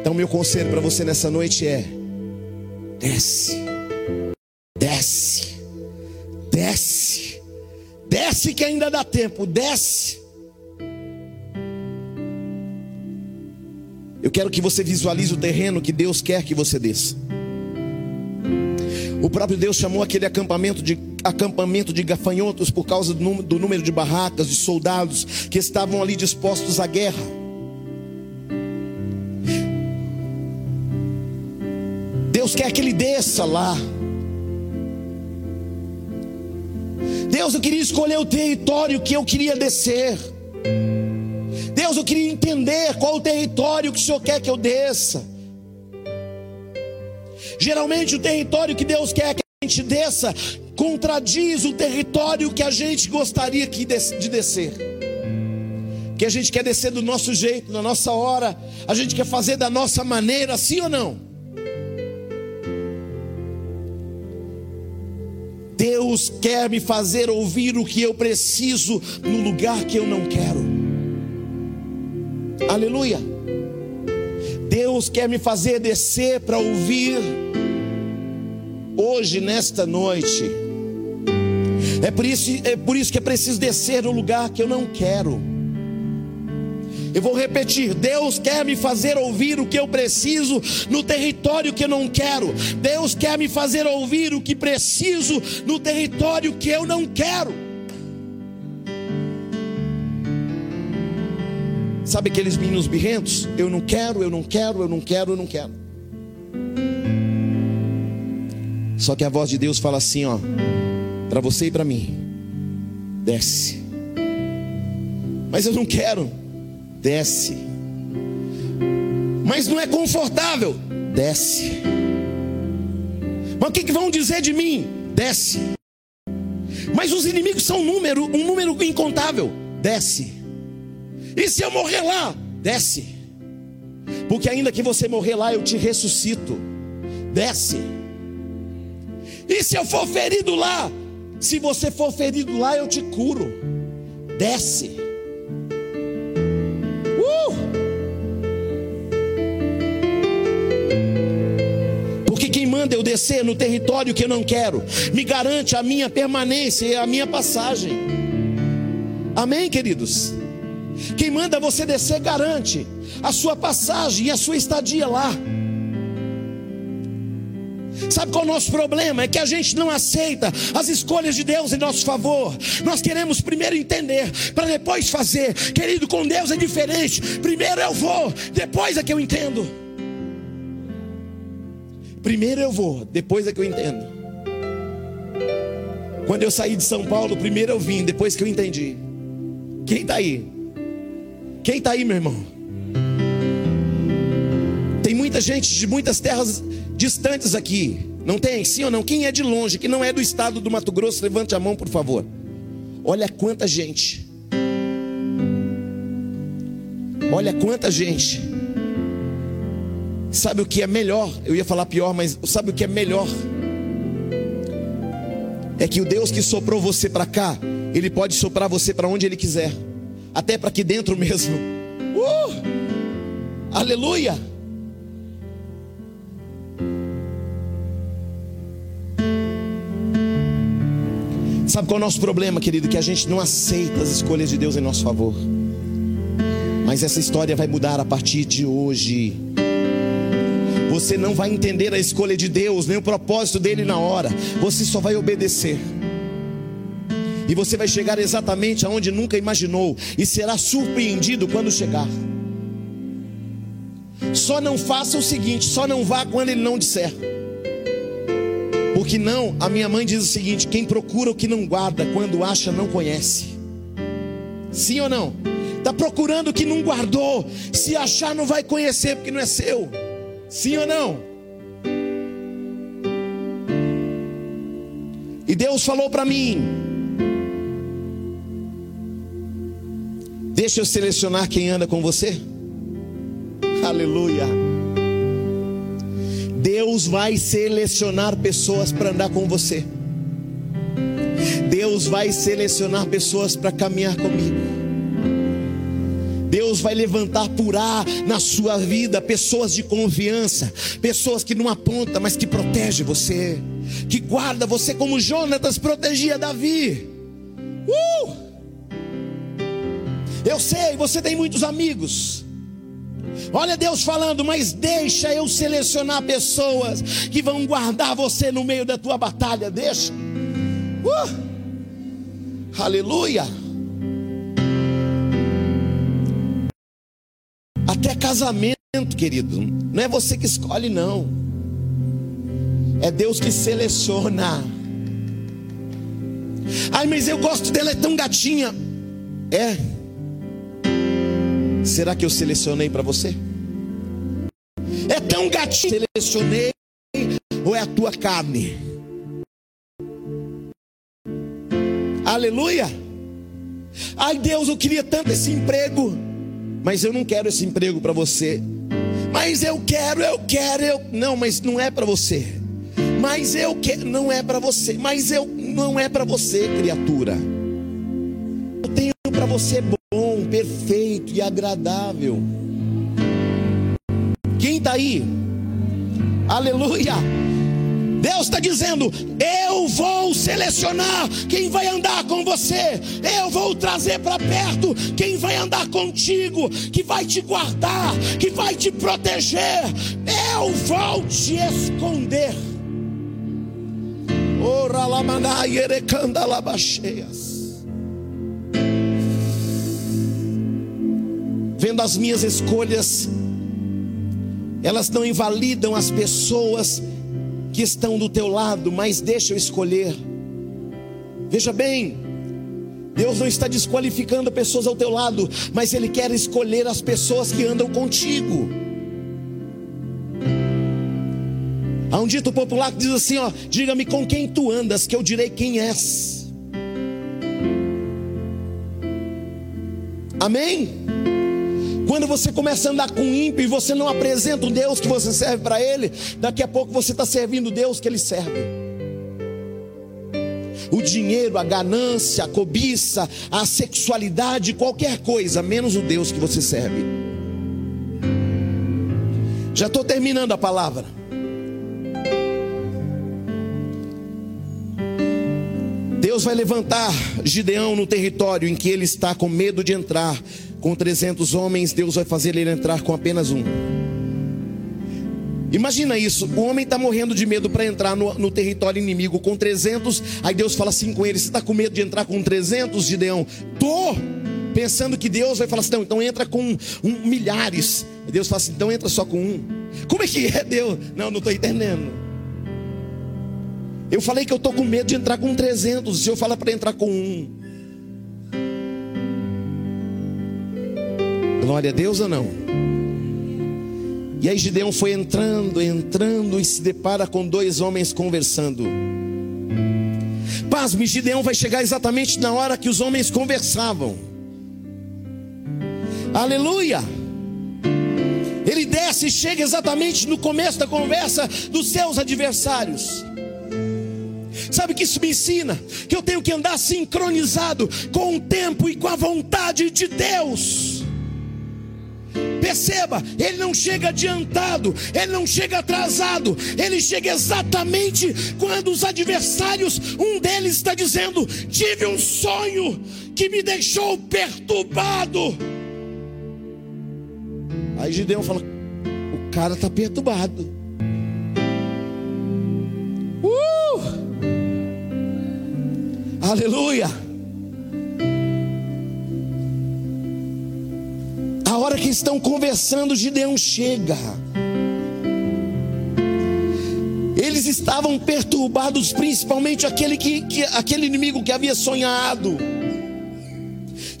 Então, meu conselho para você nessa noite é: desce, desce, desce Desce que ainda dá tempo, desce. Eu quero que você visualize o terreno que Deus quer que você desça. O próprio Deus chamou aquele acampamento de acampamento de gafanhotos por causa do, número de barracas, de soldados que estavam ali dispostos à guerra. Deus quer que ele desça lá. Deus, eu queria escolher o território que eu queria descer. Deus, eu queria entender qual o território que o Senhor quer que eu desça. Geralmente o território que Deus quer que a gente desça contradiz o território que a gente gostaria de descer. Que a gente quer descer do nosso jeito, na nossa hora, a gente quer fazer da nossa maneira, sim ou não? Deus quer me fazer ouvir o que eu preciso no lugar que eu não quero. Aleluia. Deus quer me fazer descer para ouvir hoje, nesta noite. É por, isso, é por isso que é preciso descer no lugar que eu não quero. Eu vou repetir: Deus quer me fazer ouvir o que eu preciso no território que eu não quero. Deus quer me fazer ouvir o que preciso no território que eu não quero. Sabe aqueles meninos birrentos? Eu não quero, eu não quero, eu não quero, eu não quero. Só que a voz de Deus fala assim, ó, para você e para mim. Desce. Mas eu não quero desce. Mas não é confortável, desce. Mas o que, que vão dizer de mim? Desce. Mas os inimigos são um número, um número incontável, desce. E se eu morrer lá, desce. Porque ainda que você morrer lá, eu te ressuscito. Desce. E se eu for ferido lá, se você for ferido lá, eu te curo. Desce. Manda eu descer no território que eu não quero, me garante a minha permanência e a minha passagem. Amém, queridos? Quem manda você descer garante a sua passagem e a sua estadia lá. Sabe qual é o nosso problema? É que a gente não aceita as escolhas de Deus em nosso favor. Nós queremos primeiro entender, para depois fazer. Querido, com Deus é diferente. Primeiro eu vou, depois é que eu entendo. Primeiro eu vou, depois é que eu entendo. Quando eu saí de São Paulo, primeiro eu vim, depois que eu entendi. Quem está aí? Quem está aí, meu irmão? Tem muita gente de muitas terras distantes aqui. Não tem? Sim ou não? Quem é de longe, que não é do estado do Mato Grosso, levante a mão, por favor. Olha quanta gente. Olha quanta gente. Sabe o que é melhor? Eu ia falar pior, mas sabe o que é melhor? É que o Deus que soprou você para cá, ele pode soprar você para onde ele quiser, até para aqui dentro mesmo. Uh! Aleluia! Sabe qual é o nosso problema, querido? Que a gente não aceita as escolhas de Deus em nosso favor. Mas essa história vai mudar a partir de hoje você não vai entender a escolha de Deus, nem o propósito dele na hora. Você só vai obedecer. E você vai chegar exatamente aonde nunca imaginou e será surpreendido quando chegar. Só não faça o seguinte, só não vá quando ele não disser. Porque não, a minha mãe diz o seguinte: quem procura o que não guarda, quando acha, não conhece. Sim ou não? Está procurando o que não guardou. Se achar, não vai conhecer, porque não é seu. Sim ou não? E Deus falou para mim: Deixa eu selecionar quem anda com você. Aleluia. Deus vai selecionar pessoas para andar com você. Deus vai selecionar pessoas para caminhar comigo. Deus vai levantar por na sua vida pessoas de confiança, pessoas que não apontam, mas que protegem você, que guarda você como Jonatas protegia Davi. Uh! Eu sei, você tem muitos amigos. Olha Deus falando, mas deixa eu selecionar pessoas que vão guardar você no meio da tua batalha. Deixa. Uh! Aleluia. Casamento, querido, não é você que escolhe, não. É Deus que seleciona. Ai, mas eu gosto dela, é tão gatinha. É. Será que eu selecionei para você? É tão gatinha, selecionei ou é a tua carne? Aleluia. Ai, Deus, eu queria tanto esse emprego mas eu não quero esse emprego para você. Mas eu quero, eu quero, eu não, mas não é para você. Mas eu quero, não é para você. Mas eu não é para você, criatura. Eu tenho para você bom, perfeito e agradável. Quem está aí? Aleluia! Deus está dizendo: Eu vou selecionar quem vai andar com você, eu vou trazer para perto quem vai andar contigo, que vai te guardar, que vai te proteger. Eu vou te esconder. Ora erecanda. Vendo as minhas escolhas, elas não invalidam as pessoas que estão do teu lado, mas deixa eu escolher. Veja bem, Deus não está desqualificando pessoas ao teu lado, mas Ele quer escolher as pessoas que andam contigo. Há um dito popular que diz assim: ó, diga-me com quem tu andas, que eu direi quem és. Amém? Quando você começa a andar com ímpio e você não apresenta o Deus que você serve para ele, daqui a pouco você está servindo o Deus que ele serve. O dinheiro, a ganância, a cobiça, a sexualidade, qualquer coisa, menos o Deus que você serve. Já estou terminando a palavra. Deus vai levantar Gideão no território em que ele está com medo de entrar, com 300 homens, Deus vai fazer ele entrar com apenas um. Imagina isso, o homem está morrendo de medo para entrar no, no, território inimigo com 300. Aí Deus fala assim com ele: Você está com medo de entrar com 300, Gideão? Tô! Pensando que Deus vai falar assim: Não, então entra com um, milhares. E Deus fala assim: Então entra só com um. Como é que é Deus? Não, não estou entendendo. Eu falei que eu estou com medo de entrar com 300. O Senhor fala para entrar com um. Glória a Deus ou não? E aí Gideão foi entrando, entrando e se depara com dois homens conversando. Pasme, Gideão vai chegar exatamente na hora que os homens conversavam. Aleluia! Ele desce e chega exatamente no começo da conversa dos seus adversários. Sabe que isso me ensina? Que eu tenho que andar sincronizado com o tempo e com a vontade de Deus. Perceba, ele não chega adiantado, ele não chega atrasado, ele chega exatamente quando os adversários, um deles está dizendo: Tive um sonho que me deixou perturbado. Aí Gideão fala: O cara está perturbado. Uh! Aleluia! Hora que estão conversando, Gideão chega. Eles estavam perturbados, principalmente aquele, que, que, aquele inimigo que havia sonhado.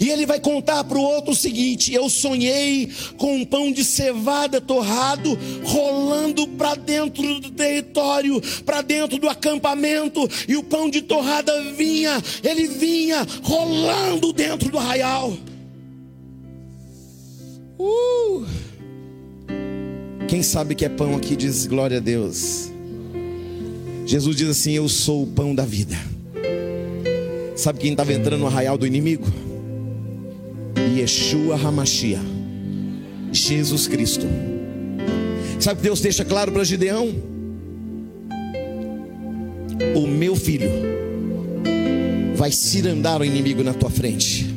E ele vai contar para o outro o seguinte: Eu sonhei com um pão de cevada torrado rolando para dentro do território, para dentro do acampamento, e o pão de torrada vinha, ele vinha rolando dentro do arraial. Uh! Quem sabe que é pão aqui diz glória a Deus. Jesus diz assim: Eu sou o pão da vida. Sabe quem estava entrando no arraial do inimigo? Yeshua Hamashia, Jesus Cristo. Sabe que Deus deixa claro para Gideão? O meu filho vai cirandar o inimigo na tua frente.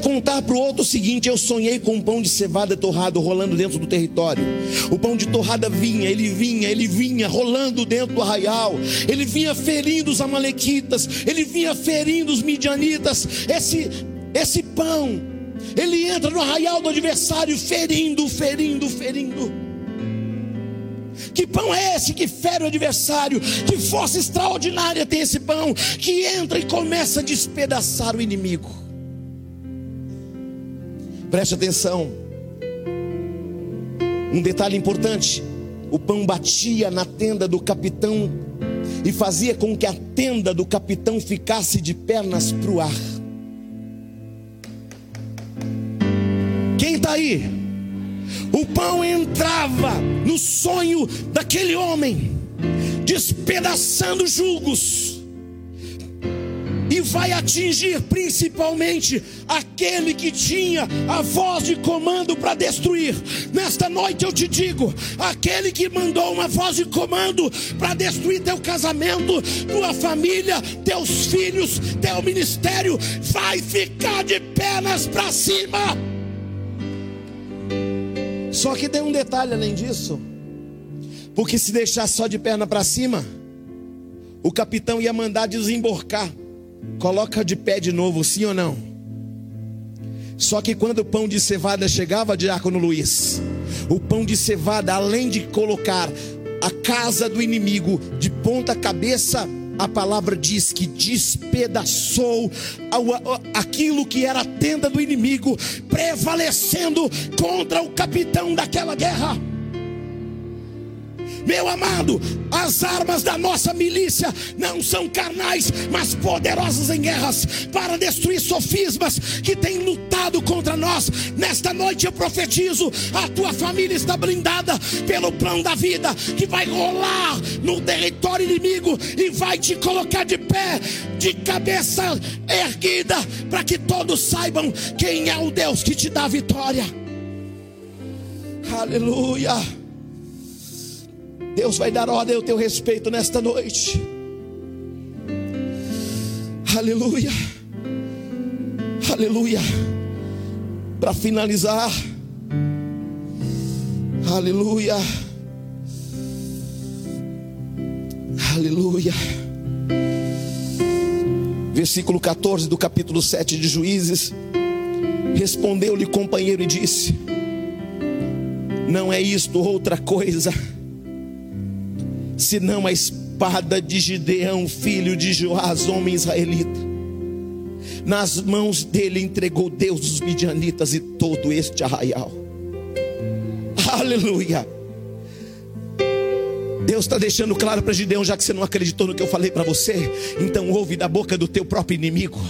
Contar para o outro o seguinte: Eu sonhei com um pão de cevada torrado rolando dentro do território. O pão de torrada vinha, ele vinha, ele vinha rolando dentro do arraial. Ele vinha ferindo os amalequitas, ele vinha ferindo os midianitas. Esse, esse pão, ele entra no arraial do adversário, ferindo, ferindo, ferindo. Que pão é esse que fere o adversário? Que força extraordinária tem esse pão que entra e começa a despedaçar o inimigo? Preste atenção. Um detalhe importante: o pão batia na tenda do capitão e fazia com que a tenda do capitão ficasse de pernas para o ar. Quem está aí? O pão entrava no sonho daquele homem, despedaçando julgos vai atingir principalmente aquele que tinha a voz de comando para destruir. Nesta noite eu te digo: aquele que mandou uma voz de comando para destruir teu casamento, tua família, teus filhos, teu ministério, vai ficar de pernas para cima. Só que tem um detalhe além disso. Porque se deixar só de perna para cima, o capitão ia mandar desemborcar. Coloca de pé de novo, sim ou não? Só que quando o pão de cevada chegava, diácono Luiz, o pão de cevada, além de colocar a casa do inimigo de ponta cabeça, a palavra diz que despedaçou aquilo que era a tenda do inimigo, prevalecendo contra o capitão daquela guerra. Meu amado, as armas da nossa milícia não são carnais, mas poderosas em guerras para destruir sofismas que têm lutado contra nós. Nesta noite eu profetizo: a tua família está blindada pelo plano da vida que vai rolar no território inimigo e vai te colocar de pé, de cabeça erguida, para que todos saibam quem é o Deus que te dá a vitória. Aleluia. Deus vai dar ordem ao teu respeito nesta noite. Aleluia. Aleluia. Para finalizar. Aleluia. Aleluia. Versículo 14 do capítulo 7 de Juízes. Respondeu-lhe companheiro e disse: Não é isto outra coisa senão a espada de Gideão, filho de Joás, homem israelita. Nas mãos dele entregou Deus os midianitas e todo este arraial. Aleluia. Deus está deixando claro para Gideão, já que você não acreditou no que eu falei para você, então ouve da boca do teu próprio inimigo.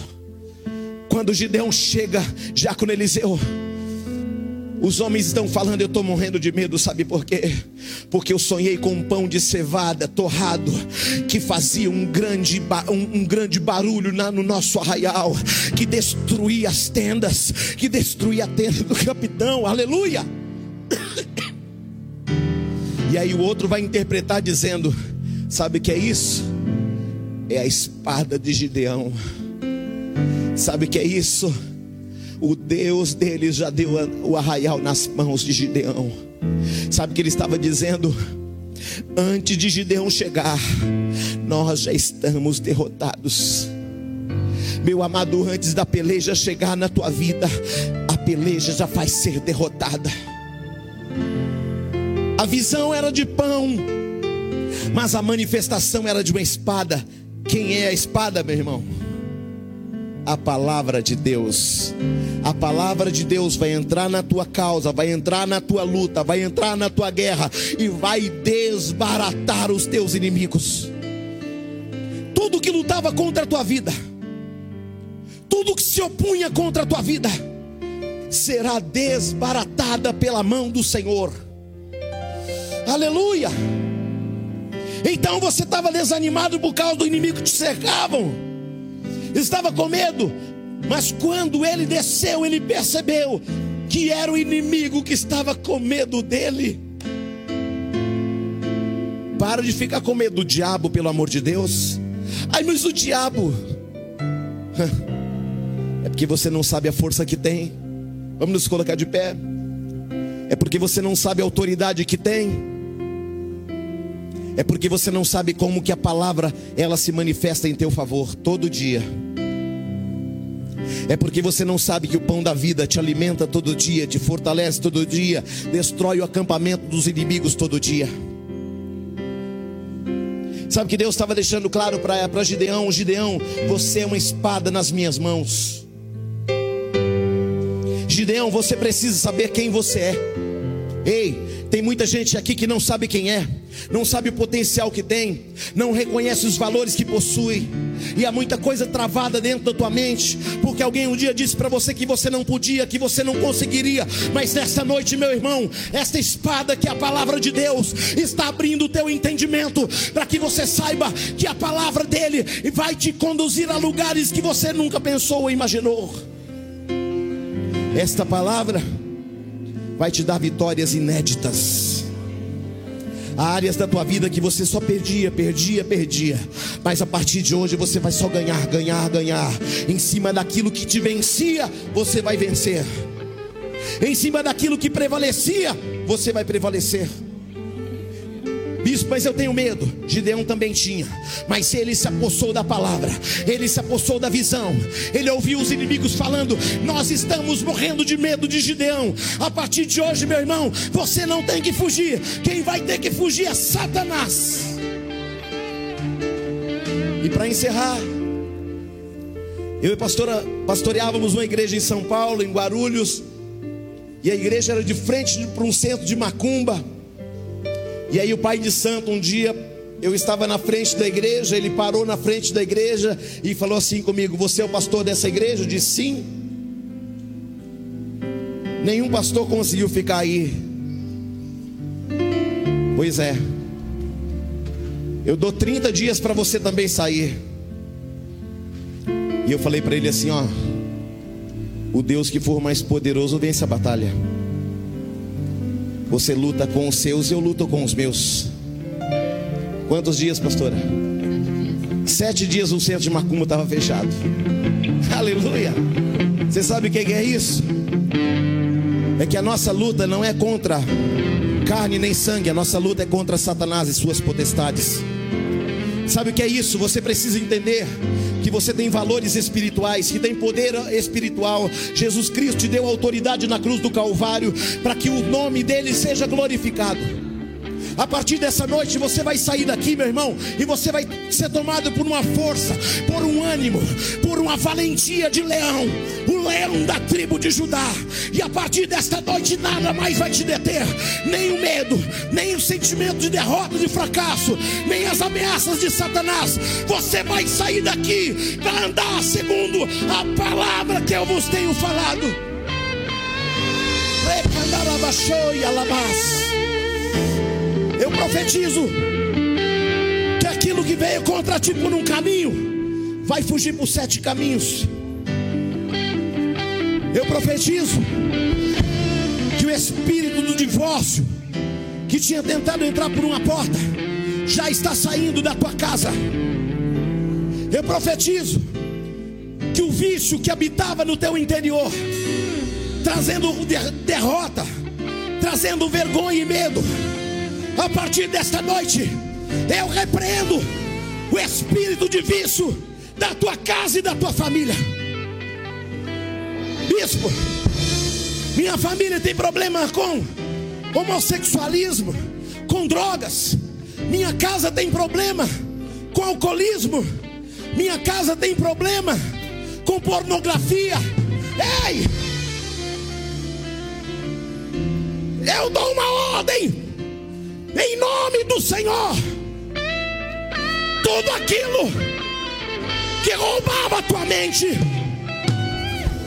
Quando Gideão chega, já com Eliseu, os homens estão falando, eu estou morrendo de medo, sabe por quê? Porque eu sonhei com um pão de cevada torrado que fazia um grande, um, um grande barulho na, no nosso arraial, que destruía as tendas, que destruía a tenda do capitão, aleluia. E aí o outro vai interpretar dizendo: Sabe o que é isso? É a espada de Gideão. Sabe o que é isso? O Deus deles já deu o arraial nas mãos de Gideão. Sabe o que ele estava dizendo? Antes de Gideão chegar, nós já estamos derrotados. Meu amado, antes da peleja chegar na tua vida, a peleja já vai ser derrotada. A visão era de pão, mas a manifestação era de uma espada. Quem é a espada, meu irmão? A palavra de Deus. A palavra de Deus vai entrar na tua causa, vai entrar na tua luta, vai entrar na tua guerra e vai desbaratar os teus inimigos. Tudo que lutava contra a tua vida, tudo que se opunha contra a tua vida, será desbaratada pela mão do Senhor. Aleluia! Então você estava desanimado por causa do inimigo que te cercavam estava com medo, mas quando ele desceu, ele percebeu que era o inimigo que estava com medo dele. Para de ficar com medo do diabo, pelo amor de Deus. Ai, mas o diabo. É porque você não sabe a força que tem. Vamos nos colocar de pé. É porque você não sabe a autoridade que tem. É porque você não sabe como que a palavra ela se manifesta em teu favor todo dia. É porque você não sabe que o pão da vida te alimenta todo dia, te fortalece todo dia, destrói o acampamento dos inimigos todo dia. Sabe que Deus estava deixando claro para Gideão: Gideão, você é uma espada nas minhas mãos. Gideão, você precisa saber quem você é. Ei, tem muita gente aqui que não sabe quem é, não sabe o potencial que tem, não reconhece os valores que possui. E há muita coisa travada dentro da tua mente, porque alguém um dia disse para você que você não podia, que você não conseguiria. Mas nesta noite, meu irmão, esta espada que é a palavra de Deus está abrindo o teu entendimento para que você saiba que a palavra dele vai te conduzir a lugares que você nunca pensou ou imaginou. Esta palavra vai te dar vitórias inéditas. Há áreas da tua vida que você só perdia, perdia, perdia. Mas a partir de hoje você vai só ganhar, ganhar, ganhar. Em cima daquilo que te vencia, você vai vencer. Em cima daquilo que prevalecia, você vai prevalecer. Bispo, mas eu tenho medo. Gideão também tinha. Mas ele se apossou da palavra. Ele se apossou da visão. Ele ouviu os inimigos falando: Nós estamos morrendo de medo de Gideão. A partir de hoje, meu irmão, você não tem que fugir. Quem vai ter que fugir é Satanás. E para encerrar, eu e pastora pastoreávamos uma igreja em São Paulo, em Guarulhos. E a igreja era de frente para um centro de macumba. E aí o pai de santo um dia eu estava na frente da igreja, ele parou na frente da igreja e falou assim comigo: "Você é o pastor dessa igreja?" Eu disse: "Sim". Nenhum pastor conseguiu ficar aí. Pois é. Eu dou 30 dias para você também sair. E eu falei para ele assim, ó: O Deus que for mais poderoso vence a batalha. Você luta com os seus, eu luto com os meus. Quantos dias, pastora? Sete dias o centro de Macumba estava fechado. Aleluia. Você sabe o que é isso? É que a nossa luta não é contra carne nem sangue, a nossa luta é contra Satanás e suas potestades. Sabe o que é isso? Você precisa entender que você tem valores espirituais, que tem poder espiritual. Jesus Cristo te deu autoridade na cruz do Calvário para que o nome dele seja glorificado. A partir dessa noite você vai sair daqui, meu irmão, e você vai ser tomado por uma força, por um ânimo, por uma valentia de leão, o leão da tribo de Judá. E a partir desta noite nada mais vai te deter, nem o medo, nem o sentimento de derrota, de fracasso, nem as ameaças de Satanás. Você vai sair daqui para andar segundo a palavra que eu vos tenho falado. Recandarabachou e alabás. Profetizo que aquilo que veio contra ti por um caminho vai fugir por sete caminhos. Eu profetizo que o espírito do divórcio que tinha tentado entrar por uma porta já está saindo da tua casa. Eu profetizo que o vício que habitava no teu interior, trazendo derrota, trazendo vergonha e medo, a partir desta noite, eu repreendo o espírito de vício da tua casa e da tua família. Bispo, minha família tem problema com homossexualismo, com drogas. Minha casa tem problema com alcoolismo. Minha casa tem problema com pornografia. Ei! Eu dou uma ordem em nome do Senhor. Tudo aquilo que roubava a tua mente,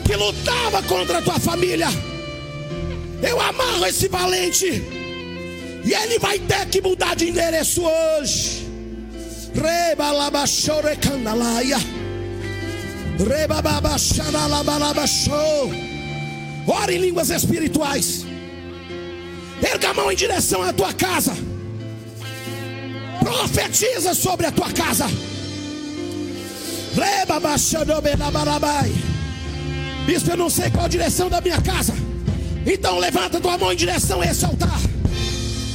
que lutava contra a tua família, eu amarro esse valente, e ele vai ter que mudar de endereço hoje. Rebalabachore-candalaia. Rebababacharalabalabachou. Ora em línguas espirituais. Erga a mão em direção à tua casa. Profetiza sobre a tua casa. Bispo, eu não sei qual a direção da minha casa. Então levanta tua mão em direção a esse altar.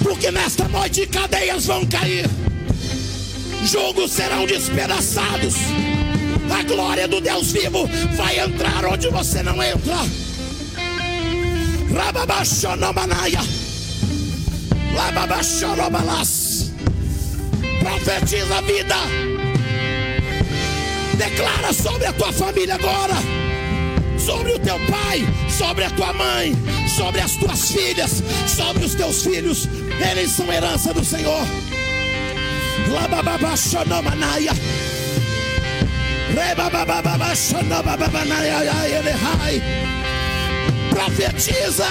Porque nesta noite cadeias vão cair. Jogos serão despedaçados. A glória do Deus vivo vai entrar onde você não entra. Rababaxonomanaya. Profetiza a vida. Declara sobre a tua família agora. Sobre o teu pai, sobre a tua mãe, sobre as tuas filhas, sobre os teus filhos, eles são herança do Senhor. Profetiza.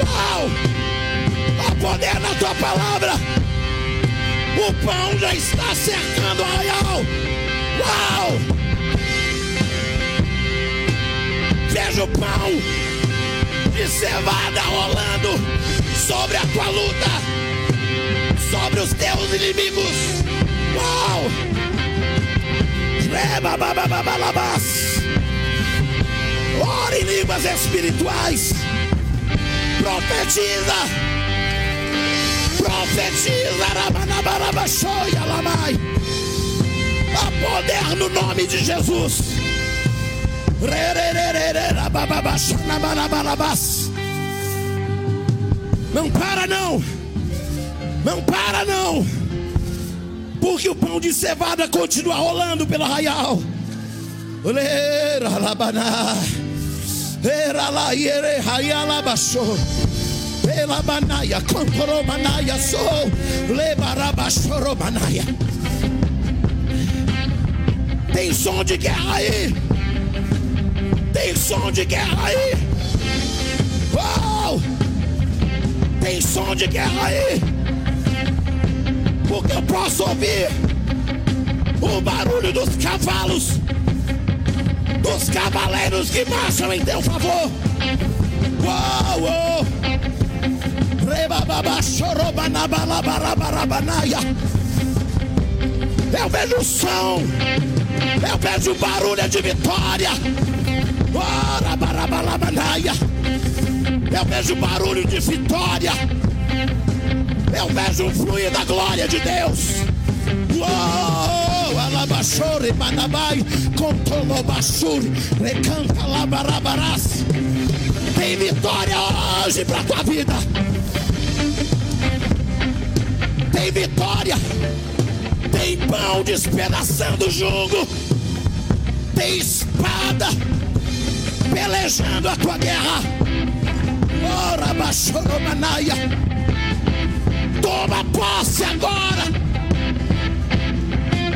Uau! Há poder na tua palavra. O pão já está cercando o arraial. Uau! Veja o pão de cevada rolando sobre a tua luta, sobre os teus inimigos. Uau! Ore em línguas espirituais. Profetiza. Profetiza. Há poder no nome de Jesus. Não para não. Não para não. Porque o pão de cevada continua rolando pelo arraial. Olera labaná. Era lá ere raiala banaia, contoromanaia, sou. Lebarabachoromanaia. Tem som de guerra aí. Tem som de guerra aí. Uau! Tem som de guerra aí. Porque eu posso ouvir o barulho dos cavalos, dos cavaleiros que marcham em teu favor. Uau. Eu vejo o som, eu vejo o barulho de vitória. Eu vejo o barulho de vitória. Eu vejo o fluir da glória de Deus. Recanta. Tem vitória hoje para tua vida. Tem vitória. Tem pão despedaçando o jugo. Tem espada pelejando a tua guerra. Ora, bachoromanaia. Toma posse agora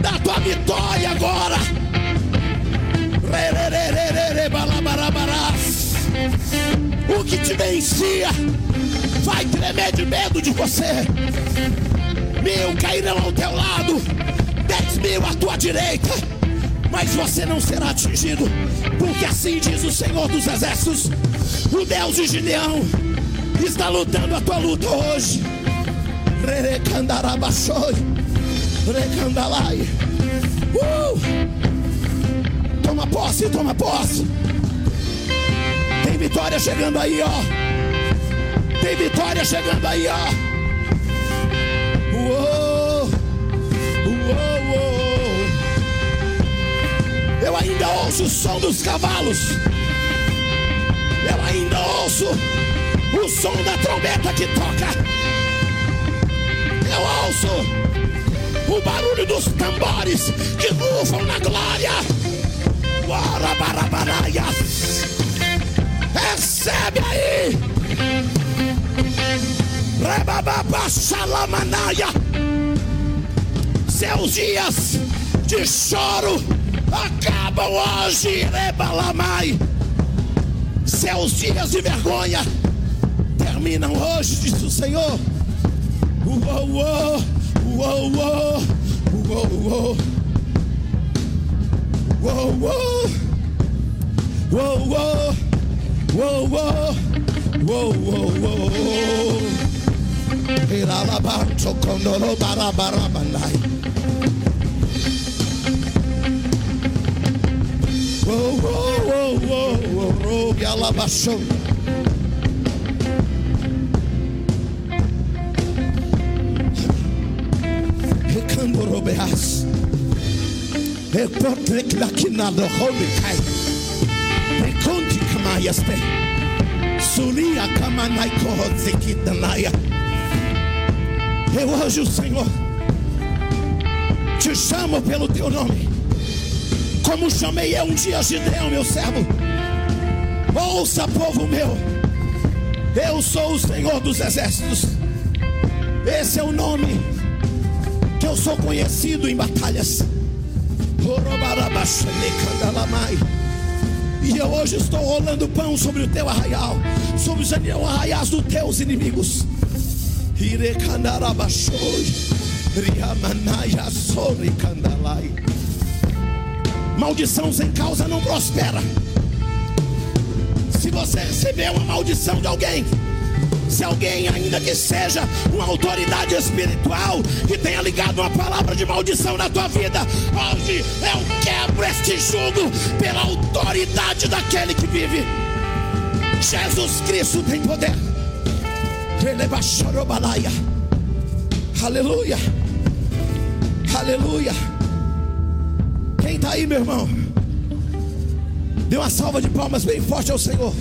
da tua vitória agora. O que te vencia vai tremer de medo de você. Mil cairão ao teu lado, dez mil à tua direita, mas você não será atingido, porque assim diz o Senhor dos Exércitos, o Deus de Gideão, está lutando a tua luta hoje. Recandalai. Uh! Toma posse, toma posse. Tem vitória chegando aí, ó. Tem vitória chegando aí, ó. Eu ainda ouço o som dos cavalos. Eu ainda ouço o som da trombeta que toca. Eu ouço o barulho dos tambores que rufam na glória. Guarabarabaraia. Recebe aí. Rebababachalamanaya. Seus dias de choro acabam hoje, Rebalamai. Seus dias de vergonha terminam hoje, diz o Senhor. Uou, uou, uou, uou, uou, uou. Uou, uou, uou, uou, uou, uou, uou, uou, uou. Iralabancho kondolo barabarabanai. E alabação. Recamborobeas. Recotrek lakinado homikai. Reconte tem. Sulia kamanai kohotzekitanaya. Eu hoje o Senhor te chamo pelo teu nome como chamei eu um dia Gideão, meu servo. Ouça, povo meu, eu sou o Senhor dos exércitos. Esse é o nome que eu sou conhecido em batalhas. E eu hoje estou rolando pão sobre o teu arraial, sobre os arraiais dos teus inimigos. Maldição sem causa não prospera. Se você receber uma maldição de alguém, se alguém, ainda que seja uma autoridade espiritual, que tenha ligado uma palavra de maldição na tua vida, hoje eu quebro este jugo pela autoridade daquele que vive. Jesus Cristo tem poder. Aleluia. Aleluia. Está aí, meu irmão? Dê uma salva de palmas bem forte ao Senhor.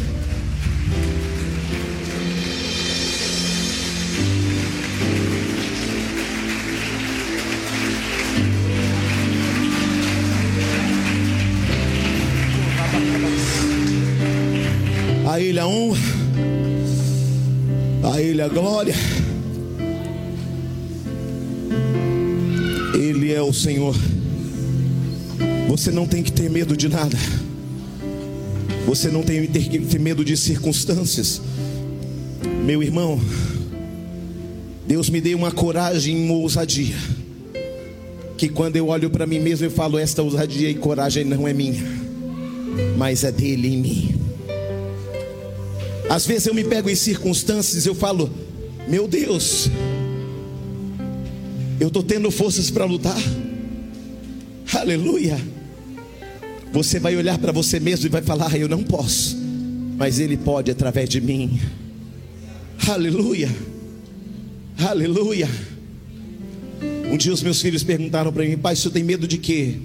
A Ele a honra, a Ele a glória. Ele é o Senhor. Você não tem que ter medo de nada. Você não tem que ter medo de circunstâncias. Meu irmão, Deus me deu uma coragem e uma ousadia. Que quando eu olho para mim mesmo, eu falo: esta ousadia e coragem não é minha, mas é dele em mim. Às vezes eu me pego em circunstâncias, eu falo: meu Deus, eu estou tendo forças para lutar. Aleluia. Você vai olhar para você mesmo e vai falar: Eu não posso, mas Ele pode através de mim. Aleluia. Aleluia. Um dia os meus filhos perguntaram para mim: Pai, você tem medo de quê?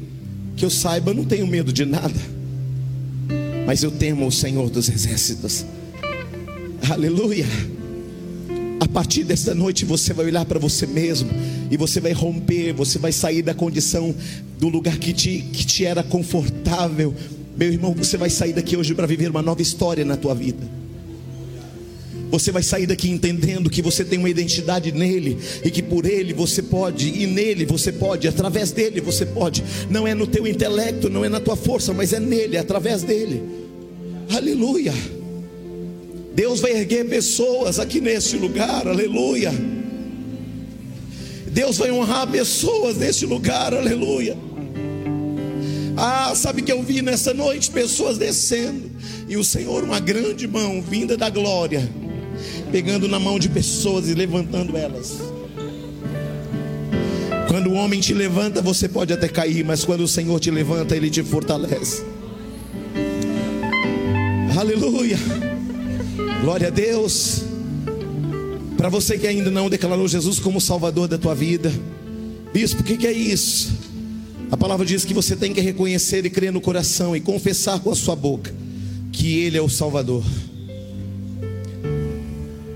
Que eu saiba, eu não tenho medo de nada, mas eu temo o Senhor dos Exércitos. Aleluia. A partir desta noite você vai olhar para você mesmo e você vai romper, você vai sair da condição do lugar que te, que te era confortável. Meu irmão, você vai sair daqui hoje para viver uma nova história na tua vida. Você vai sair daqui entendendo que você tem uma identidade nele e que por ele você pode, e nele você pode, através dele você pode. Não é no teu intelecto, não é na tua força, mas é nele, através dele. Aleluia. Deus vai erguer pessoas aqui nesse lugar, aleluia. Deus vai honrar pessoas nesse lugar, aleluia. Ah, sabe que eu vi nessa noite pessoas descendo, e o Senhor, uma grande mão vinda da glória, pegando na mão de pessoas e levantando elas. Quando o homem te levanta, você pode até cair, mas quando o Senhor te levanta, ele te fortalece. Aleluia. Glória a Deus. Para você que ainda não declarou Jesus como Salvador da tua vida, Bispo, o que, que é isso? A palavra diz que você tem que reconhecer e crer no coração e confessar com a sua boca que Ele é o Salvador.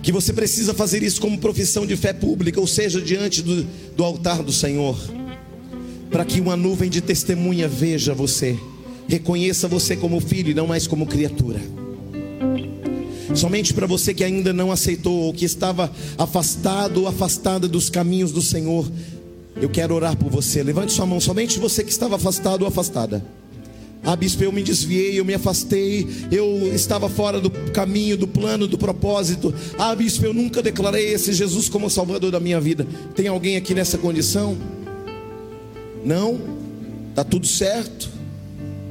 Que você precisa fazer isso como profissão de fé pública, ou seja, diante do, do altar do Senhor, para que uma nuvem de testemunha veja você, reconheça você como filho e não mais como criatura. Somente para você que ainda não aceitou, ou que estava afastado ou afastada dos caminhos do Senhor, eu quero orar por você. Levante sua mão, somente você que estava afastado ou afastada. Ah, bispo, eu me desviei, eu me afastei, eu estava fora do caminho, do plano, do propósito. Ah, bispo, eu nunca declarei esse Jesus como Salvador da minha vida. Tem alguém aqui nessa condição? Não? Está tudo certo?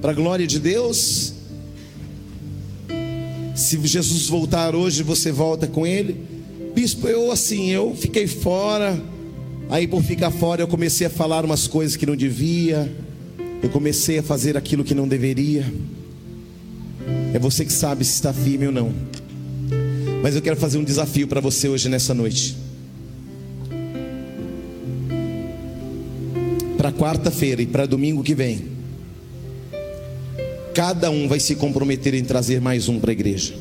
Para a glória de Deus? Se Jesus voltar hoje, você volta com ele. Bispo, eu assim, eu fiquei fora. Aí por ficar fora, eu comecei a falar umas coisas que não devia. Eu comecei a fazer aquilo que não deveria. É você que sabe se está firme ou não. Mas eu quero fazer um desafio para você hoje nessa noite. Para quarta-feira e para domingo que vem cada um vai se comprometer em trazer mais um para a igreja.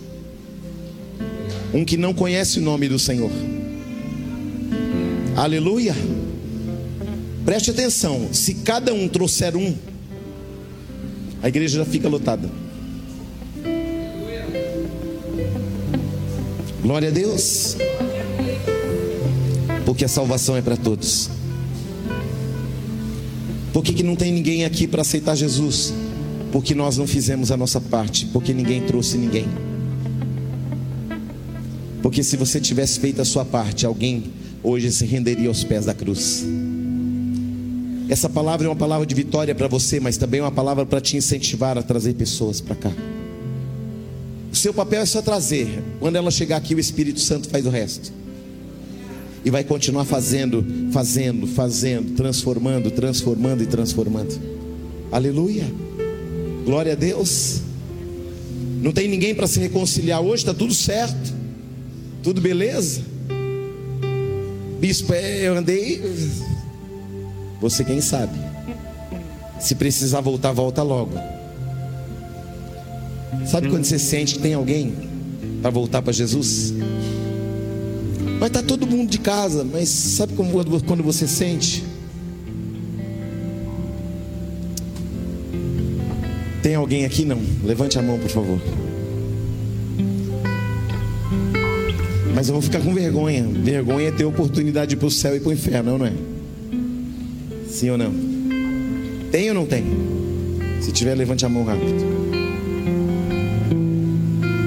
Um que não conhece o nome do Senhor. Aleluia. Preste atenção: se cada um trouxer um, a igreja já fica lotada. Glória a Deus. Porque a salvação é para todos. Por que, que não tem ninguém aqui para aceitar Jesus? Porque nós não fizemos a nossa parte, porque ninguém trouxe ninguém. Porque se você tivesse feito a sua parte, alguém hoje se renderia aos pés da cruz. Essa palavra é uma palavra de vitória para você, mas também é uma palavra para te incentivar a trazer pessoas para cá. O seu papel é só trazer. Quando ela chegar aqui, o Espírito Santo faz o resto. E vai continuar fazendo, fazendo, fazendo, transformando, transformando e transformando. Aleluia. Glória a Deus. Não tem ninguém para se reconciliar hoje, está tudo certo. Tudo beleza? Bispo, é, eu andei. Você quem sabe. Se precisar voltar, volta logo. Sabe quando você sente que tem alguém para voltar para Jesus? Vai estar tá todo mundo de casa, mas sabe como, quando você sente? Tem alguém aqui? Não. Levante a mão, por favor. Mas eu vou ficar com vergonha. Vergonha é ter oportunidade para o céu e para o inferno, não é? Sim ou não? Tem ou não tem? Se tiver, levante a mão rápido.